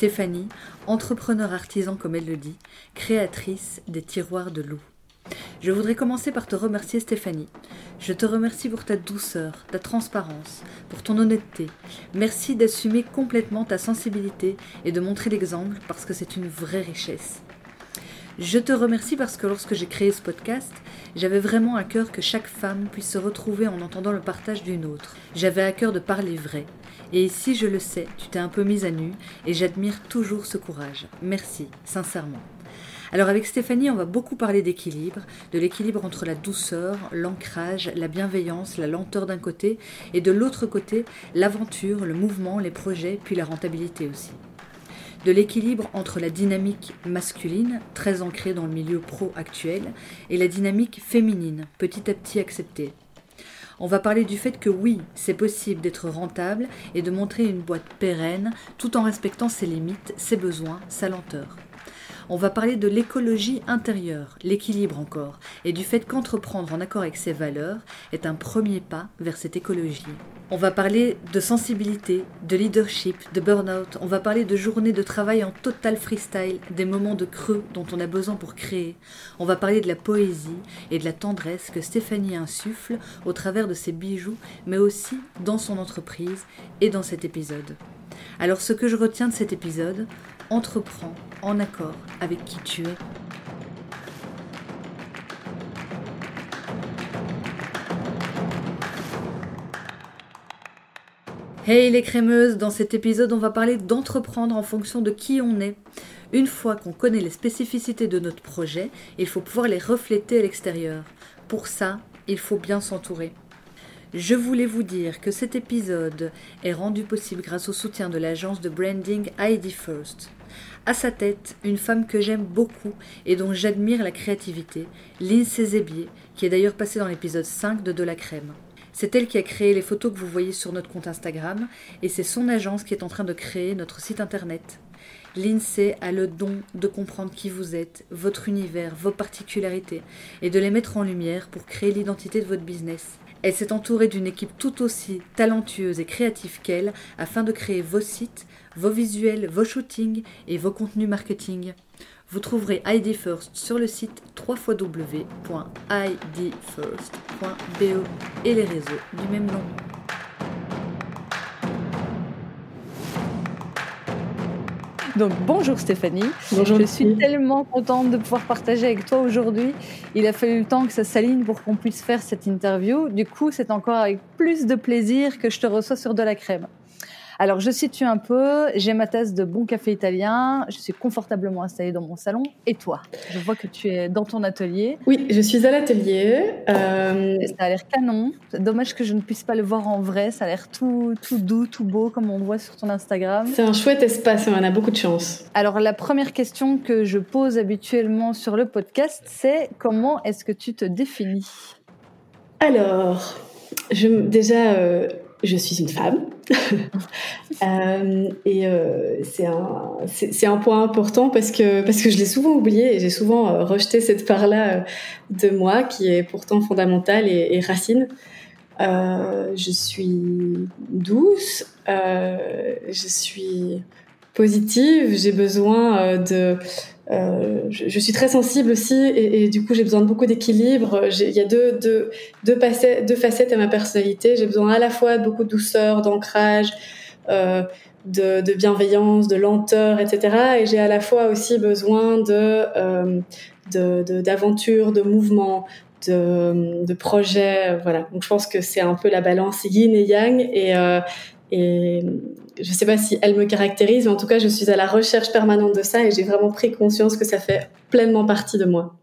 Stéphanie, entrepreneur artisan comme elle le dit, créatrice des tiroirs de loup. Je voudrais commencer par te remercier Stéphanie. Je te remercie pour ta douceur, ta transparence, pour ton honnêteté. Merci d'assumer complètement ta sensibilité et de montrer l'exemple parce que c'est une vraie richesse. Je te remercie parce que lorsque j'ai créé ce podcast, j'avais vraiment à cœur que chaque femme puisse se retrouver en entendant le partage d'une autre. J'avais à cœur de parler vrai. Et ici, je le sais, tu t'es un peu mise à nu et j'admire toujours ce courage. Merci, sincèrement. Alors avec Stéphanie, on va beaucoup parler d'équilibre, de l'équilibre entre la douceur, l'ancrage, la bienveillance, la lenteur d'un côté, et de l'autre côté, l'aventure, le mouvement, les projets, puis la rentabilité aussi de l'équilibre entre la dynamique masculine, très ancrée dans le milieu pro actuel, et la dynamique féminine, petit à petit acceptée. On va parler du fait que oui, c'est possible d'être rentable et de montrer une boîte pérenne tout en respectant ses limites, ses besoins, sa lenteur. On va parler de l'écologie intérieure, l'équilibre encore, et du fait qu'entreprendre en accord avec ses valeurs est un premier pas vers cette écologie. On va parler de sensibilité, de leadership, de burn-out. On va parler de journées de travail en total freestyle, des moments de creux dont on a besoin pour créer. On va parler de la poésie et de la tendresse que Stéphanie insuffle au travers de ses bijoux, mais aussi dans son entreprise et dans cet épisode. Alors ce que je retiens de cet épisode, entreprends en accord avec qui tu es. Hey les crémeuses, dans cet épisode on va parler d'entreprendre en fonction de qui on est. Une fois qu'on connaît les spécificités de notre projet, il faut pouvoir les refléter à l'extérieur. Pour ça, il faut bien s'entourer. Je voulais vous dire que cet épisode est rendu possible grâce au soutien de l'agence de branding ID First. À sa tête, une femme que j'aime beaucoup et dont j'admire la créativité, Lindsay Zébier, qui est d'ailleurs passée dans l'épisode 5 de De la Crème. C'est elle qui a créé les photos que vous voyez sur notre compte Instagram et c'est son agence qui est en train de créer notre site internet. L'INSEE a le don de comprendre qui vous êtes, votre univers, vos particularités et de les mettre en lumière pour créer l'identité de votre business. Elle s'est entourée d'une équipe tout aussi talentueuse et créative qu'elle afin de créer vos sites, vos visuels, vos shootings et vos contenus marketing. Vous trouverez ID First sur le site www.idfirst.be et les réseaux du même nom. Donc bonjour Stéphanie. Bonjour. Je suis tellement contente de pouvoir partager avec toi aujourd'hui. Il a fallu le temps que ça s'aligne pour qu'on puisse faire cette interview. Du coup, c'est encore avec plus de plaisir que je te reçois sur de la crème. Alors, je situe un peu. J'ai ma tasse de bon café italien. Je suis confortablement installée dans mon salon. Et toi? Je vois que tu es dans ton atelier. Oui, je suis à l'atelier. Euh... Ça a l'air canon. Dommage que je ne puisse pas le voir en vrai. Ça a l'air tout, tout doux, tout beau, comme on voit sur ton Instagram. C'est un chouette espace. On a beaucoup de chance. Alors, la première question que je pose habituellement sur le podcast, c'est comment est-ce que tu te définis? Alors, je, déjà, euh, je suis une femme. euh, et euh, c'est un, c'est, un point important parce que, parce que je l'ai souvent oublié et j'ai souvent euh, rejeté cette part-là euh, de moi qui est pourtant fondamentale et, et racine. Euh, je suis douce, je suis positive, j'ai besoin de euh, je, je, suis très sensible aussi et, et du coup j'ai besoin de beaucoup d'équilibre. Il y a deux, deux, deux, facettes, deux facettes à ma personnalité. J'ai besoin à la fois de beaucoup de douceur, d'ancrage, euh, de, de, bienveillance, de lenteur, etc. Et j'ai à la fois aussi besoin de euh, d'aventure, de, de, de mouvement, de, de projet. Voilà. Donc je pense que c'est un peu la balance yin et yang et, euh, et je ne sais pas si elle me caractérise, mais en tout cas, je suis à la recherche permanente de ça et j'ai vraiment pris conscience que ça fait pleinement partie de moi.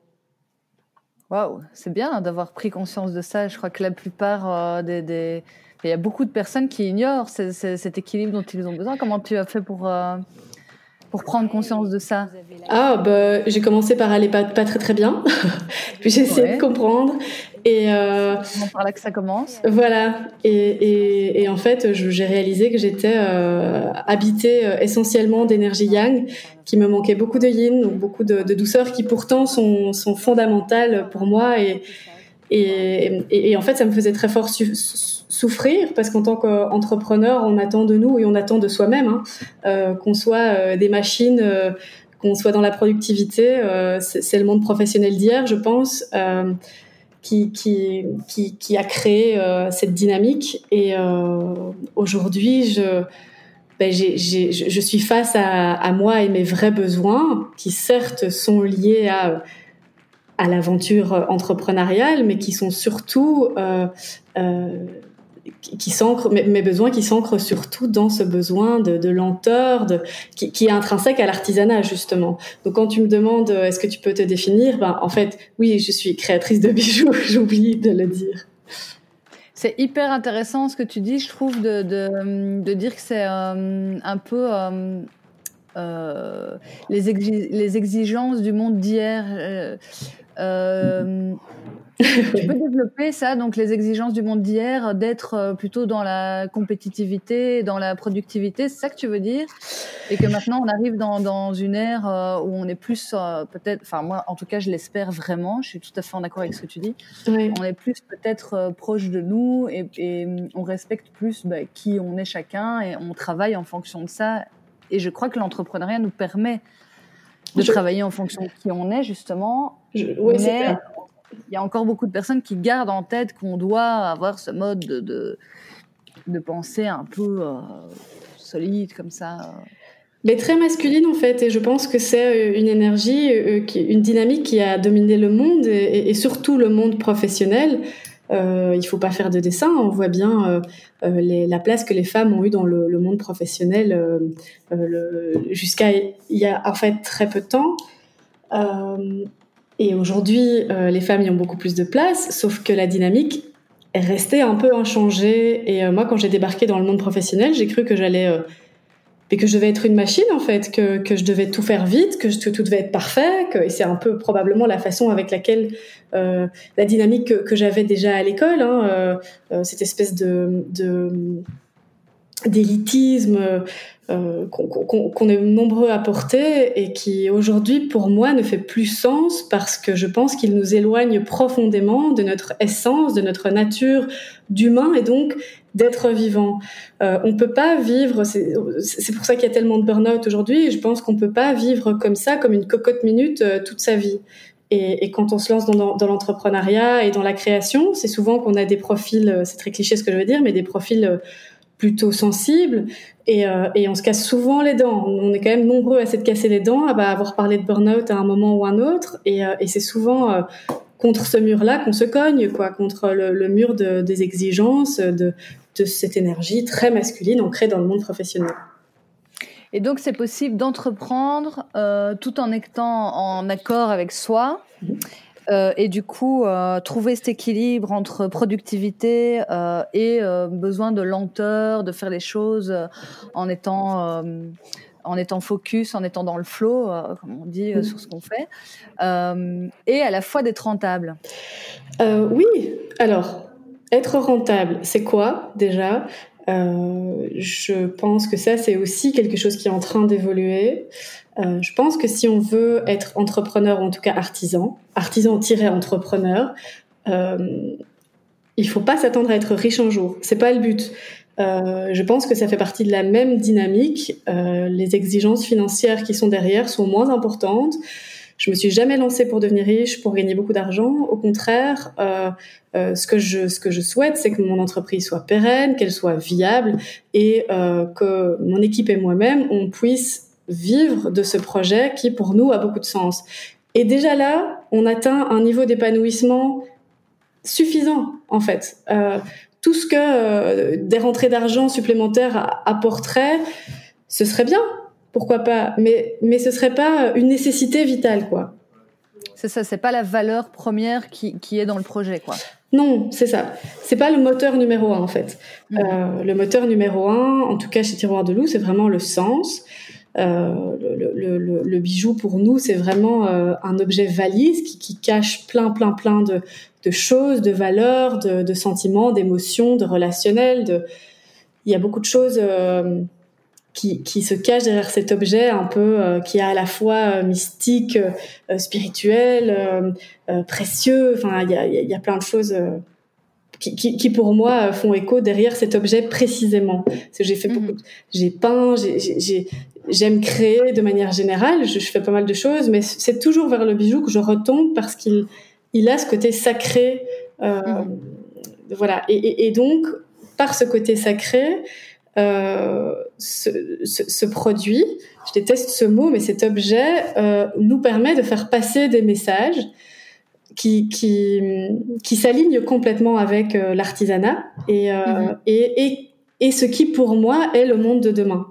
Waouh, c'est bien d'avoir pris conscience de ça. Je crois que la plupart euh, des, des, Il y a beaucoup de personnes qui ignorent cet équilibre dont ils ont besoin. Comment tu as fait pour, euh, pour prendre conscience de ça? Ah, bah, j'ai commencé par aller pas, pas très très bien, puis j'ai essayé de comprendre. Et euh, par là que ça commence. Voilà. Et, et, et en fait, j'ai réalisé que j'étais euh, habitée euh, essentiellement d'énergie yang, qui me manquait beaucoup de yin, donc beaucoup de, de douceur, qui pourtant sont, sont fondamentales pour moi. Et, et, et, en fait, ça me faisait très fort souffrir parce qu'en tant qu'entrepreneur, on attend de nous et on attend de soi-même hein, euh, qu'on soit euh, des machines, qu'on soit dans la productivité. Euh, c'est le monde professionnel d'hier, je pense, qui, qui, qui, qui, a créé cette dynamique. Et aujourd'hui, je, ben, je suis face à, à moi et mes vrais besoins qui certes sont liés à à l'aventure entrepreneuriale, mais qui sont surtout euh, euh, qui s'ancrent, mes, besoins qui s'ancrent surtout dans ce besoin de, lenteur, de, qui, est intrinsèque à l'artisanat justement. Donc quand tu me demandes euh, est-ce que tu peux te définir, ben en fait oui, je suis créatrice de bijoux. J'oublie de le dire. C'est hyper intéressant ce que tu dis, je trouve, de, de, de dire que c'est euh, un peu euh, les, les, exigences du monde d'hier. tu peux développer ça, donc les exigences du monde d'hier, d'être euh, plutôt dans la compétitivité, dans la productivité, c'est ça que tu veux dire? Et que maintenant on arrive dans, dans une ère euh, où on est plus, peut-être, enfin moi en tout cas je l'espère vraiment, je suis tout à fait en accord avec ce que tu dis, on est plus peut-être proche de nous et, et, on respecte plus bah, qui on est chacun et on travaille en fonction de ça. Et je crois que l'entrepreneuriat nous permet de travailler en fonction de qui on est justement. mais il y a encore beaucoup de personnes qui gardent en tête qu'on doit avoir ce mode de, de, pensée un peu euh, solide comme ça. Mais très masculine en fait, et je pense que c'est euh, une énergie, euh, une dynamique qui a dominé le monde et, surtout le monde professionnel. Euh, il faut pas faire de dessin. On voit bien la place que les femmes ont eue dans le monde professionnel jusqu'à il y a en fait très peu de temps. Et aujourd'hui, euh, les femmes y ont beaucoup plus de place, sauf que la dynamique est restée un peu inchangée. Et euh, moi, quand j'ai débarqué dans le monde professionnel, j'ai cru que j'allais, euh, que je devais être une machine en fait, que, que je devais tout faire vite, que, tout devait être parfait. Que, et c'est un peu probablement la façon avec laquelle euh, la dynamique que, que j'avais déjà à l'école, hein, cette espèce de, de d'élitisme euh, qu'on est nombreux à porter et qui aujourd'hui pour moi ne fait plus sens parce que je pense qu'il nous éloigne profondément de notre essence, de notre nature d'humain et donc d'être vivant. Euh, on peut pas vivre, c'est pour ça qu'il y a tellement de burn-out aujourd'hui, je pense qu'on peut pas vivre comme ça, comme une cocotte minute euh, toute sa vie. Et, et, quand on se lance dans, dans l'entrepreneuriat et dans la création, c'est souvent qu'on a des profils, euh, c'est très cliché ce que je veux dire, mais des profils plutôt sensibles et, euh, et, on se casse souvent les dents. On est quand même nombreux à s'être cassé les dents, à bah, avoir parlé de burn-out à un moment ou un autre. Et, euh, et c'est souvent euh, contre ce mur-là qu'on se cogne, quoi, contre le, le mur de, des exigences, de, de cette énergie très masculine ancrée dans le monde professionnel. Et donc, c'est possible d'entreprendre tout en étant en accord avec soi. Mmh. Euh, et du coup, euh, trouver cet équilibre entre productivité euh, et besoin de lenteur, de faire les choses en étant en étant focus, en étant dans le flow, comme on dit, mmh. sur ce qu'on fait, et à la fois d'être rentable. oui, alors être rentable, c'est quoi déjà? Je pense que ça, c'est aussi quelque chose qui est en train d'évoluer. Euh, je pense que si on veut être entrepreneur, ou en tout cas artisan, artisan-entrepreneur, euh, il faut pas s'attendre à être riche un jour. C'est pas le but. Euh, je pense que ça fait partie de la même dynamique. Les exigences financières qui sont derrière sont moins importantes. Je me suis jamais lancée pour devenir riche, pour gagner beaucoup d'argent. Au contraire, ce que je ce que je souhaite, c'est que mon entreprise soit pérenne, qu'elle soit viable et que mon équipe et moi-même on puisse vivre de ce projet qui, pour nous, a beaucoup de sens. Et déjà là, on atteint un niveau d'épanouissement suffisant, en fait. Euh, tout ce que euh, des rentrées d'argent supplémentaires apporteraient, ce serait bien, pourquoi pas, mais, mais ce serait pas une nécessité vitale, quoi. C'est ça, c'est pas la valeur première qui, qui, est dans le projet, quoi. Non, c'est ça. C'est pas le moteur numéro un, en fait. Mmh. Euh, le moteur numéro un, en tout cas chez Tiroir de Loup, c'est vraiment le sens. Le, bijou pour nous, c'est vraiment un objet valise qui, cache plein, plein, plein de, choses, de valeurs, de, sentiments, d'émotions, de relationnels. De... Il y a beaucoup de choses qui, se cache derrière cet objet un peu euh, qui est à la fois euh, mystique, euh, spirituel, précieux. Enfin, il y a, y a, plein de choses qui, qui, qui, pour moi font écho derrière cet objet précisément. Parce que j'ai fait beaucoup, mhm. j'ai peint, j'aime créer de manière générale. Je, fais pas mal de choses, mais c'est toujours vers le bijou que je retombe parce qu'il il a ce côté sacré. Mhm. Voilà. Et, et, et, donc, par ce côté sacré, euh, ce, ce, produit, je déteste ce mot, mais cet objet euh, nous permet de faire passer des messages qui, qui, qui s'alignent complètement avec euh, l'artisanat et, et, et, et, ce qui pour moi est le monde de demain.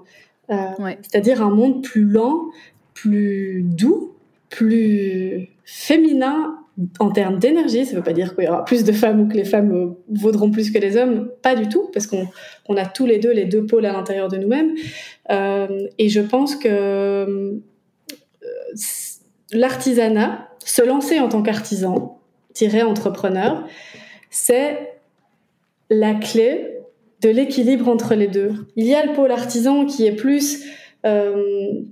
C'est-à-dire un monde plus lent, plus doux, plus féminin en termes d'énergie, ça ne veut pas dire qu'il y aura plus de femmes ou que les femmes euh, vaudront plus que les hommes, pas du tout, parce qu'on a tous les deux les deux pôles à l'intérieur de nous-mêmes. Euh, et je pense que euh, l'artisanat, se lancer en tant qu'artisan, tirer entrepreneur, c'est la clé de l'équilibre entre les deux. Il y a le pôle artisan qui est plus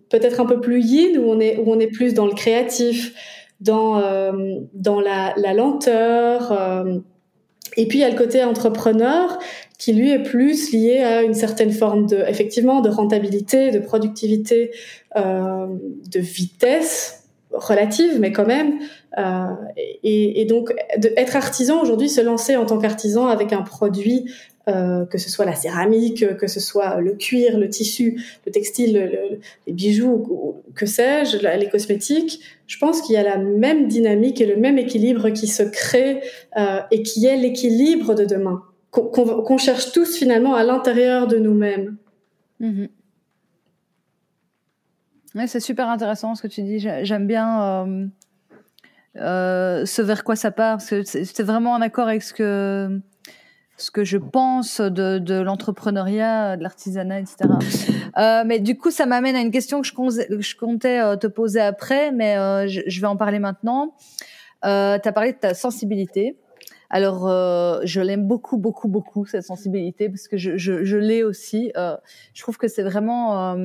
peut-être un peu plus yin, où on est, où on est plus dans le créatif, dans, euh, dans la, lenteur. Euh, et puis il y a le côté entrepreneur qui lui est plus lié à une certaine forme de, effectivement, de rentabilité, de productivité, euh, de vitesse relative, mais quand même. Euh, et, donc, être artisan aujourd'hui, se lancer en tant qu'artisan avec un produit euh, que ce soit la céramique, que ce soit le cuir, le tissu, le textile, les bijoux, que sais-je, les cosmétiques, je pense qu'il y a la même dynamique et le même équilibre qui se crée euh, et qui est l'équilibre de demain, qu'on cherche tous finalement à l'intérieur de nous-mêmes. Mm-hmm. c'est super intéressant ce que tu dis. J'aime bien euh, ce vers quoi ça part, c'est vraiment en accord avec ce que ce que je pense de, de l'entrepreneuriat, de l'artisanat, etc. Euh, mais du coup, ça m'amène à une question que je, comptais euh, te poser après, mais euh, je, vais en parler maintenant. Euh, tu as parlé de ta sensibilité. Alors, euh, je l'aime beaucoup, beaucoup, beaucoup, cette sensibilité, parce que je, je, je l'ai aussi. je trouve que c'est vraiment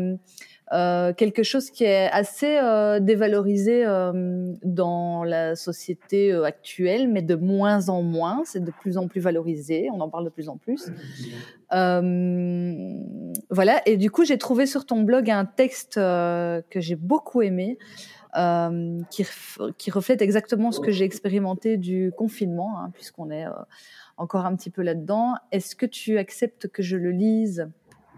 euh, quelque chose qui est assez euh, dévalorisé euh, dans la société actuelle, mais de moins en moins. C'est de plus en plus valorisé. On en parle de plus en plus. Voilà. Et du coup, j'ai trouvé sur ton blog un texte que j'ai beaucoup aimé. qui, qui, reflète exactement ce que j'ai expérimenté du confinement, hein, puisqu'on est encore un petit peu là-dedans. Est-ce que tu acceptes que je le lise?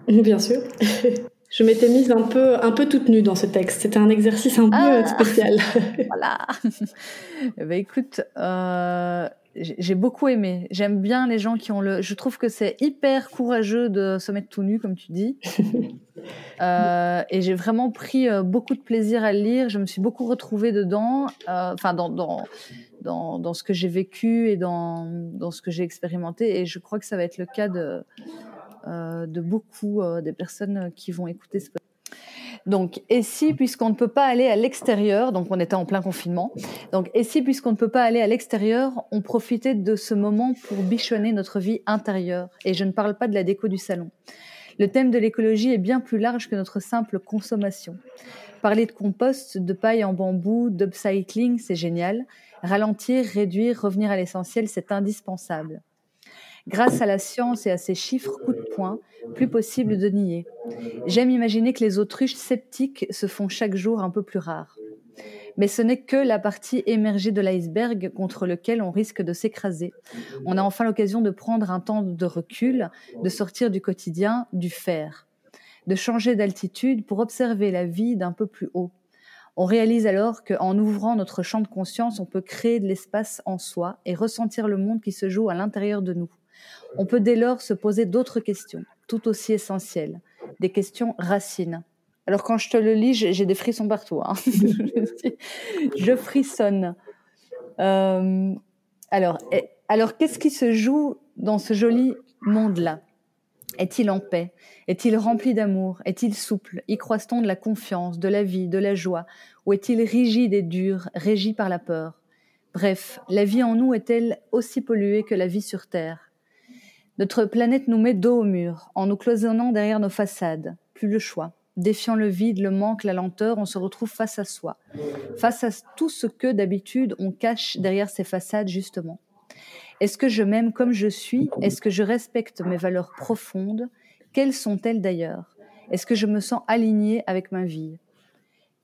Bien sûr. Je m'étais mise un peu, un peu toute nue dans ce texte. C'était un exercice un peu ah. spécial. voilà. eh ben, écoute, euh, j'ai beaucoup aimé. J'aime bien les gens qui ont le. Je trouve que c'est hyper courageux de se mettre tout nu, comme tu dis. euh, et j'ai vraiment pris euh, beaucoup de plaisir à le lire. Je me suis beaucoup retrouvée dedans, euh, enfin dans, dans, dans, dans ce que j'ai vécu et dans, dans ce que j'ai expérimenté. Et je crois que ça va être le cas de de beaucoup euh, des personnes qui vont écouter ce podcast. Donc, et si, puisqu'on ne peut pas aller à l'extérieur, donc on était en plein confinement, donc, et si, puisqu'on ne peut pas aller à l'extérieur, on profitait de ce moment pour bichonner notre vie intérieure. Et je ne parle pas de la déco du salon. Le thème de l'écologie est bien plus large que notre simple consommation. Parler de compost, de paille en bambou, d'upcycling, c'est génial. Ralentir, réduire, revenir à l'essentiel, c'est indispensable. Grâce à la science et à ces chiffres coup de poing, plus possible de nier. J'aime imaginer que les autruches sceptiques se font chaque jour un peu plus rares. Mais ce n'est que la partie émergée de l'iceberg contre lequel on risque de s'écraser. On a enfin l'occasion de prendre un temps de recul, de sortir du quotidien, du faire, de changer d'altitude pour observer la vie d'un peu plus haut. On réalise alors qu'en ouvrant notre champ de conscience, on peut créer de l'espace en soi et ressentir le monde qui se joue à l'intérieur de nous. On peut dès lors se poser d'autres questions, tout aussi essentielles, des questions racines. Alors quand je te le lis, j'ai des frissons partout. Hein. je frissonne. Euh, alors, alors qu'est-ce qui se joue dans ce joli monde-là? Est-il en paix? Est-il rempli d'amour? Est-il souple? Y croise-t-on de la confiance, de la vie, de la joie? Ou est-il rigide et dur, régi par la peur? Bref, la vie en nous est-elle aussi polluée que la vie sur Terre? Notre planète nous met dos au mur, en nous cloisonnant derrière nos façades. Plus le choix. Défiant le vide, le manque, la lenteur, on se retrouve face à soi, face à tout ce que d'habitude on cache derrière ces façades justement. Est-ce que je m'aime comme je suis? Est-ce que je respecte mes valeurs profondes? Quelles sont-elles d'ailleurs? Est-ce que je me sens alignée avec ma vie?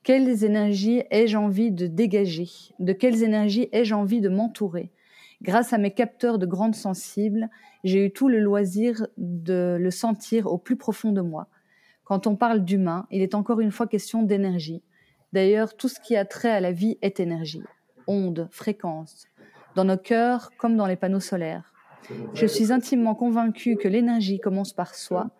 Quelles énergies ai-je envie de dégager? De quelles énergies ai-je envie de m'entourer? Grâce à mes capteurs de grandes sensibles, j'ai eu tout le loisir de le sentir au plus profond de moi. Quand on parle d'humain, il est encore une fois question d'énergie. D'ailleurs, tout ce qui a trait à la vie est énergie. Onde, fréquence, dans nos cœurs comme dans les panneaux solaires. Je suis intimement convaincue que l'énergie commence par soi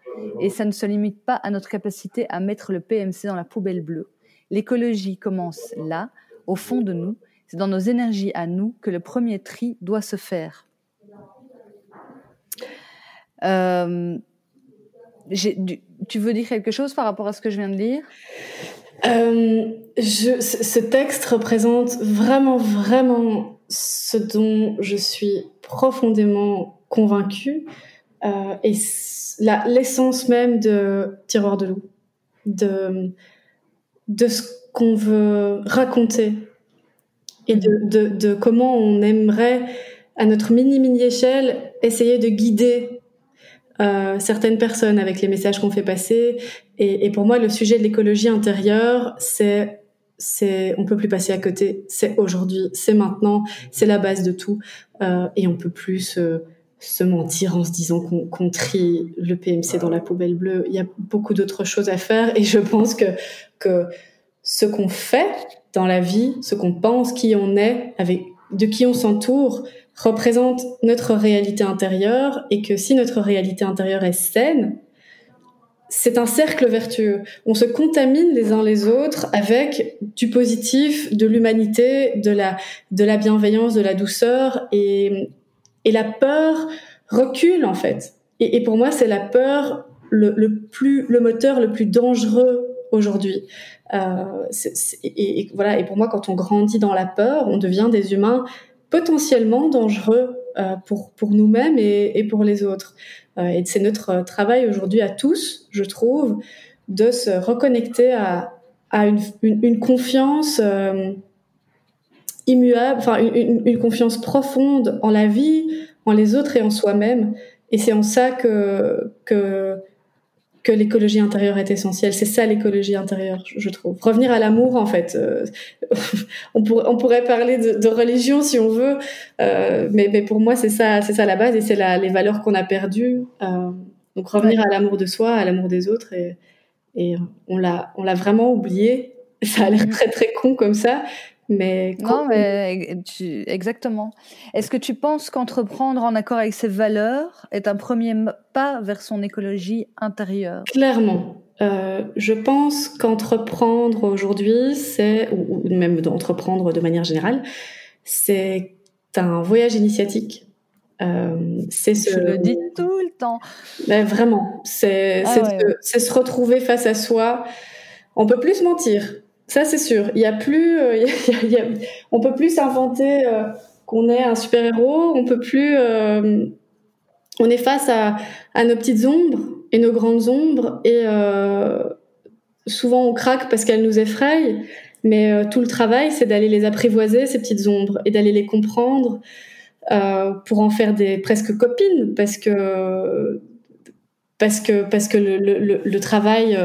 et ça ne se limite pas à notre capacité à mettre le PMC dans la poubelle bleue. L'écologie commence là, au fond de nous. C'est dans nos énergies à nous que le premier tri doit se faire. Euh, tu veux dire quelque chose par rapport à ce que je viens de lire? Euh, Ce texte représente vraiment, vraiment ce dont je suis profondément convaincue euh, et l'essence même de Tiroir de loup, de, de ce qu'on veut raconter et de, de, de, comment on aimerait, à notre mini-mini échelle, essayer de guider euh, certaines personnes avec les messages qu'on fait passer. Et, et, pour moi, le sujet de l'écologie intérieure, c'est c'est on peut plus passer à côté. C'est aujourd'hui, c'est maintenant, c'est la base de tout. Euh, et on peut plus se, se, mentir en se disant qu'on trie le PMC dans la poubelle bleue. Il y a beaucoup d'autres choses à faire. Et je pense que que ce qu'on fait dans la vie, ce qu'on pense, qui on est, avec de qui on s'entoure, représente notre réalité intérieure. Et que si notre réalité intérieure est saine, c'est un cercle vertueux. On se contamine les uns les autres avec du positif, de l'humanité, de la, de la bienveillance, de la douceur et, et la peur recule en fait. Et, et pour moi, c'est la peur le, le, plus, le moteur le plus dangereux aujourd'hui. Euh, et, voilà. Et pour moi, quand on grandit dans la peur, on devient des humains potentiellement dangereux euh, pour pour nous-mêmes et, et pour les autres. Euh, et c'est notre travail aujourd'hui à tous, je trouve, de se reconnecter à, à une, une, confiance euh, immuable, enfin une, une, confiance profonde en la vie, en les autres et en soi-même. Et c'est en ça que, que, que l'écologie intérieure est essentielle. C'est ça l'écologie intérieure, je trouve. Revenir à l'amour, en fait. Euh, on, pourrait, on pourrait parler de, de, religion si on veut, euh, mais, mais, pour moi, c'est ça, c'est ça la base et c'est les valeurs qu'on a perdues. Euh, donc revenir à l'amour de soi, à l'amour des autres, et, et on l'a, on l'a vraiment oublié. Ça a l'air mm. très très con comme ça, mais non, mais exactement. Est-ce que tu penses qu'entreprendre en accord avec ses valeurs est un premier pas vers son écologie intérieure? Clairement. Euh, je pense qu'entreprendre aujourd'hui, c'est, ou, même d'entreprendre de manière générale, c'est un voyage initiatique. Euh, c'est ce... Je le dis tout le temps. Mais vraiment, c'est ah se, se retrouver face à soi. On peut plus se mentir. Ça, c'est sûr. Il y a plus, euh, on peut plus s'inventer euh, qu'on est un super héros. On peut plus, euh, on est face à, nos petites ombres et nos grandes ombres et souvent on craque parce qu'elles nous effrayent. Mais tout le travail, c'est d'aller les apprivoiser ces petites ombres et d'aller les comprendre pour en faire des presque copines parce que parce que parce que le travail,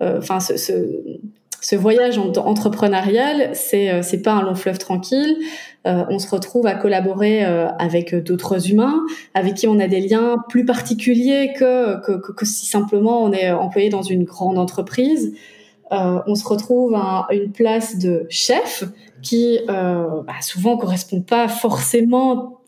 enfin ce, ce ce voyage entrepreneurial, c'est euh, c'est pas un long fleuve tranquille. Euh, on se retrouve à collaborer euh, avec d'autres humains, avec qui on a des liens plus particuliers que, si simplement on est employé dans une grande entreprise. On se retrouve à une place de chef qui bah, souvent correspond pas forcément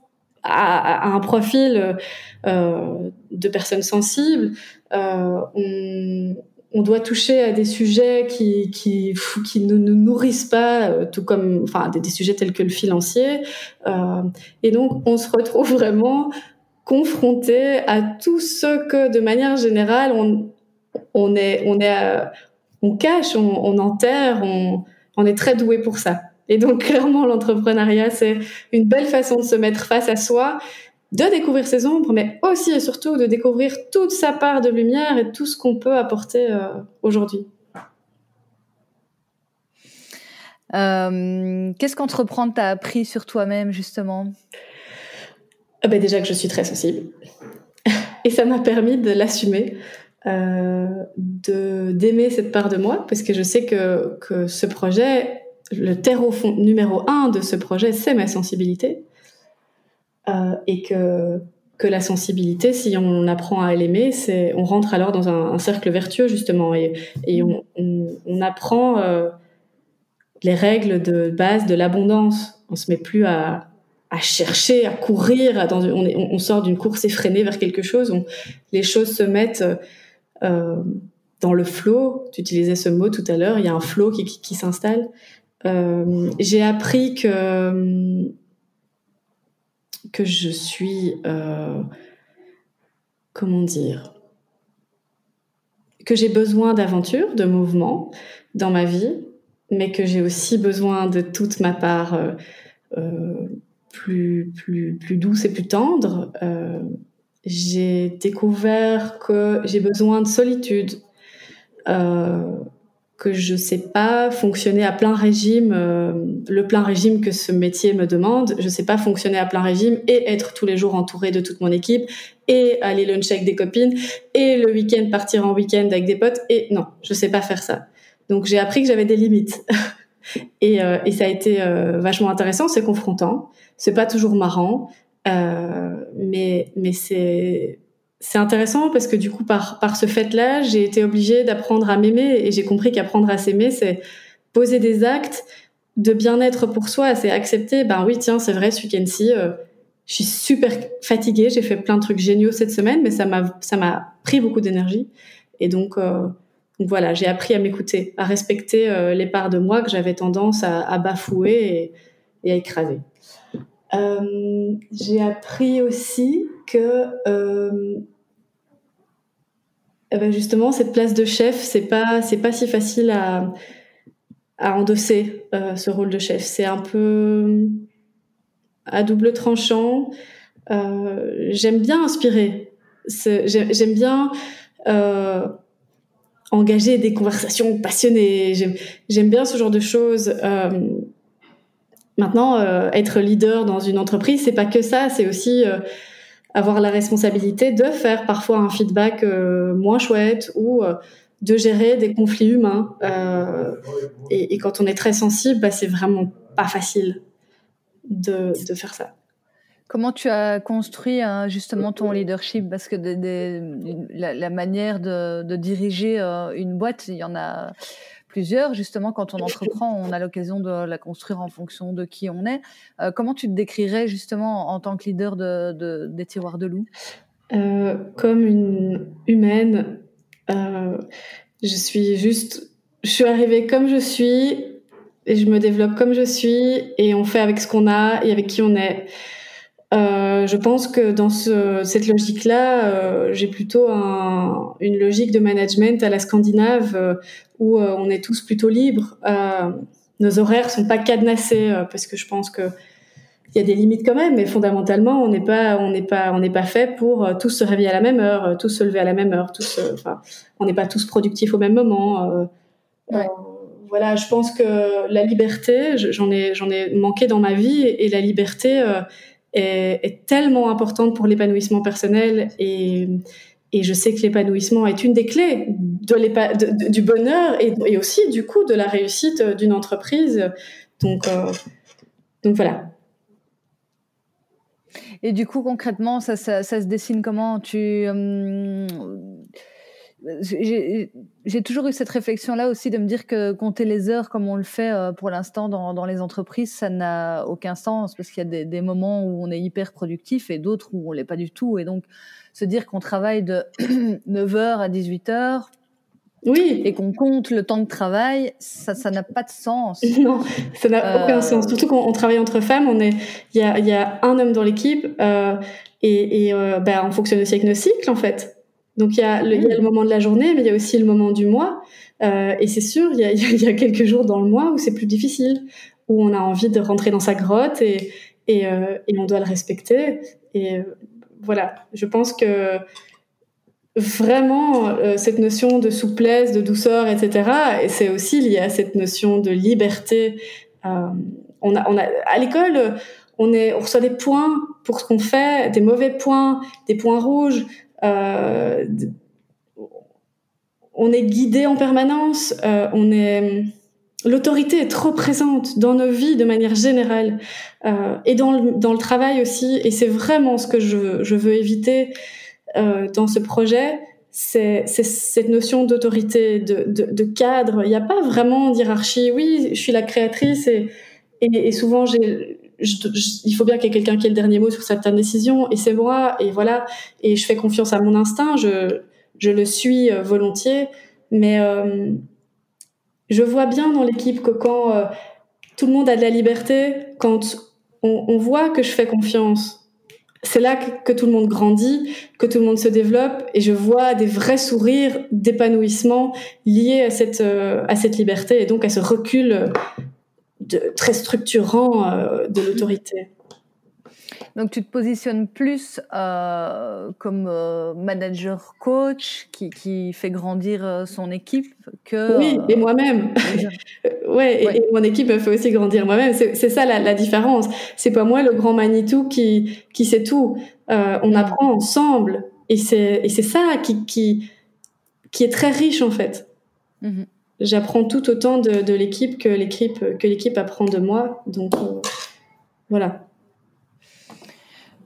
à, un profil de personnes sensibles. on, on doit toucher à des sujets qui qui, qui ne nous nourrissent pas, euh, tout comme enfin des, sujets tels que le financier. Euh, et donc on se retrouve vraiment confronté à tout ce que, de manière générale, on, on est, on est, on cache, on, enterre, on est très doué pour ça. Et donc, clairement, l'entrepreneuriat, c'est une belle façon de se mettre face à soi, de découvrir ses ombres, mais aussi et surtout de découvrir toute sa part de lumière et tout ce qu'on peut apporter euh, aujourd'hui. Euh, qu'est-ce qu'entreprendre t'a appris sur toi-même, justement? Ah ben Déjà que je suis très sensible. Et ça m'a permis de l'assumer, euh, de d'aimer cette part de moi, parce que je sais que, que ce projet, le terreau fond numéro un de ce projet, c'est ma sensibilité. Euh, et que, que la sensibilité, si on apprend à l'aimer, c'est on rentre alors dans un, cercle vertueux, justement, et, et on, on, apprend... Euh, les règles de base de l'abondance. On se met plus à, chercher, à courir. On, sort d'une course effrénée vers quelque chose. les choses se mettent euh, dans le flot. Tu utilisais ce mot tout à l'heure. Il y a un flot qui, s'installe. Euh, j'ai appris que que je suis euh, comment dire que j'ai besoin d'aventure, de mouvement dans ma vie mais que j'ai aussi besoin de toute ma part euh, euh, plus, plus, plus douce et plus tendre. J'ai découvert que j'ai besoin de solitude, que je sais pas fonctionner à plein régime, euh, le plein régime que ce métier me demande. Je sais pas fonctionner à plein régime et être tous les jours entourée de toute mon équipe et aller lunch avec des copines et le week-end partir en week-end avec des potes. Et non, je sais pas faire ça. Donc j'ai appris que j'avais des limites. et, euh, et, ça a été euh, vachement intéressant, c'est confrontant, c'est pas toujours marrant, euh, mais, mais c'est c'est intéressant parce que du coup par par ce fait-là, j'ai été obligée d'apprendre à m'aimer et j'ai compris qu'apprendre à s'aimer, c'est poser des actes de bien-être pour soi, c'est accepter. Ben oui, tiens, c'est vrai, ce week-end-ci, euh, je suis super fatiguée, j'ai fait plein de trucs géniaux cette semaine, mais ça m'a pris beaucoup d'énergie et donc euh, donc voilà, j'ai appris à m'écouter, à respecter euh, les parts de moi que j'avais tendance à, bafouer et, à écraser. Euh, j'ai appris aussi que euh, eh ben justement cette place de chef, c'est pas c'est pas si facile à, à endosser ce rôle de chef. C'est un peu à double tranchant. j'aime bien inspirer. J'aime bien engager des conversations passionnées. J'aime bien ce genre de choses. Euh, maintenant, euh, être leader dans une entreprise, c'est pas que ça, c'est aussi euh, avoir la responsabilité de faire parfois un feedback moins chouette ou de gérer des conflits humains. Et, quand on est très sensible, bah, c'est vraiment pas facile de, faire ça. Comment tu as construit hein, justement ton leadership? Parce que la, manière de, diriger euh, une boîte, il y en a plusieurs. Justement, quand on entreprend, on a l'occasion de la construire en fonction de qui on est. Euh, comment tu te décrirais justement en tant que leader de, des tiroirs de loup? Euh, Comme une humaine. je suis juste... Je suis arrivée comme je suis et je me développe comme je suis et on fait avec ce qu'on a et avec qui on est. Euh, je pense que dans ce, cette logique-là, euh, j'ai plutôt un, une logique de management à la scandinave euh, où euh, on est tous plutôt libres. Euh, nos horaires sont pas cadenassés parce que je pense que il y a des limites quand même, mais fondamentalement, on n'est pas, on n'est pas, on n'est pas fait pour tous se réveiller à la même heure, tous se lever à la même heure, tous, enfin, on n'est pas tous productifs au même moment. Ouais. voilà, je pense que la liberté, j'en ai, j'en ai manqué dans ma vie, et la liberté est, tellement importante pour l'épanouissement personnel et, et je sais que l'épanouissement est une des clés du bonheur et, aussi du coup de la réussite d'une entreprise. Donc, euh, donc voilà. Et du coup, concrètement, ça, ça, se dessine comment? Tu hum, j'ai toujours eu cette réflexion-là aussi de me dire que compter les heures comme on le fait euh, pour l'instant dans, dans, les entreprises, ça n'a aucun sens parce qu'il y a des, des, moments où on est hyper productif et d'autres où on l'est pas du tout. Et donc, se dire qu'on travaille de 9h à 18h, oui. et qu'on compte le temps de travail, ça, ça n'a pas de sens. Non, ça n'a aucun sens. Surtout quand on travaille entre femmes, on est, il y a, y a un homme dans l'équipe et, et ben, on fonctionne aussi avec nos cycles en fait. Donc il y, a le, il y a le moment de la journée, mais il y a aussi le moment du mois. Euh, et c'est sûr, il y, a, il y, a, quelques jours dans le mois où c'est plus difficile, où on a envie de rentrer dans sa grotte et, et, euh, et on doit le respecter. Et euh, voilà, je pense que vraiment euh, cette notion de souplesse, de douceur, etc. Et c'est aussi lié à cette notion de liberté. Euh, on a, on a à l'école, on est, on reçoit des points pour ce qu'on fait, des mauvais points, des points rouges. Euh, on est guidé en permanence, euh, on est l'autorité est trop présente dans nos vies de manière générale euh, et dans le, dans le travail aussi. Et c'est vraiment ce que je, veux éviter dans ce projet, c'est cette notion d'autorité, de, cadre. Il n'y a pas vraiment d'hierarchie. Oui, je suis la créatrice et souvent j'ai il faut bien qu'il y ait quelqu'un qui ait le dernier mot sur certaines décisions et c'est moi et voilà. Et je fais confiance à mon instinct je le suis euh, volontiers, mais euh, je vois bien dans l'équipe que quand euh, tout le monde a de la liberté, quand on, voit que je fais confiance, c'est là que, tout le monde grandit, que tout le monde se développe, et je vois des vrais sourires d'épanouissement liés à cette liberté et donc à ce recul de, très structurant de l'autorité. Donc tu te positionnes plus euh, comme euh, manager coach qui, qui, fait grandir euh, son équipe que oui et moi-même. ouais, et, mon équipe me fait aussi grandir moi-même. C'est ça la, la différence. C'est pas moi le grand Manitou qui qui sait tout. Euh, on mm. apprend ensemble. Et c'est et c'est ça qui qui qui est très riche en fait. Mm-hmm. J'apprends tout autant de, l'équipe que l'équipe que l'équipe apprend de moi. Donc euh, voilà.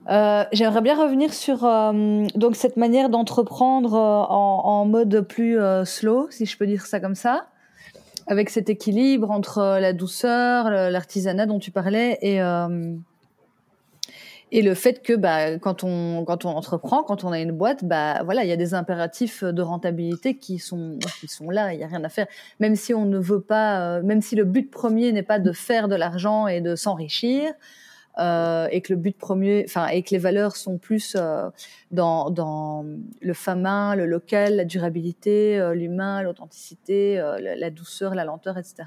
Euh, j'aimerais bien revenir sur euh, donc cette manière d'entreprendre en, en, mode plus slow, si je peux dire ça comme ça, avec cet équilibre entre la douceur, l'artisanat dont tu parlais et et le fait que bah, quand on quand on entreprend, quand on a une boîte, bah voilà, il y a des impératifs de rentabilité qui sont qui sont là, il y a rien à faire. Même si on ne veut pas, même si le but premier n'est pas de faire de l'argent et de s'enrichir, euh, et que le but premier, enfin, et que les valeurs sont plus euh, dans, dans le famin, le local, la durabilité, euh, l'humain, l'authenticité, la, la, douceur, la lenteur, etc.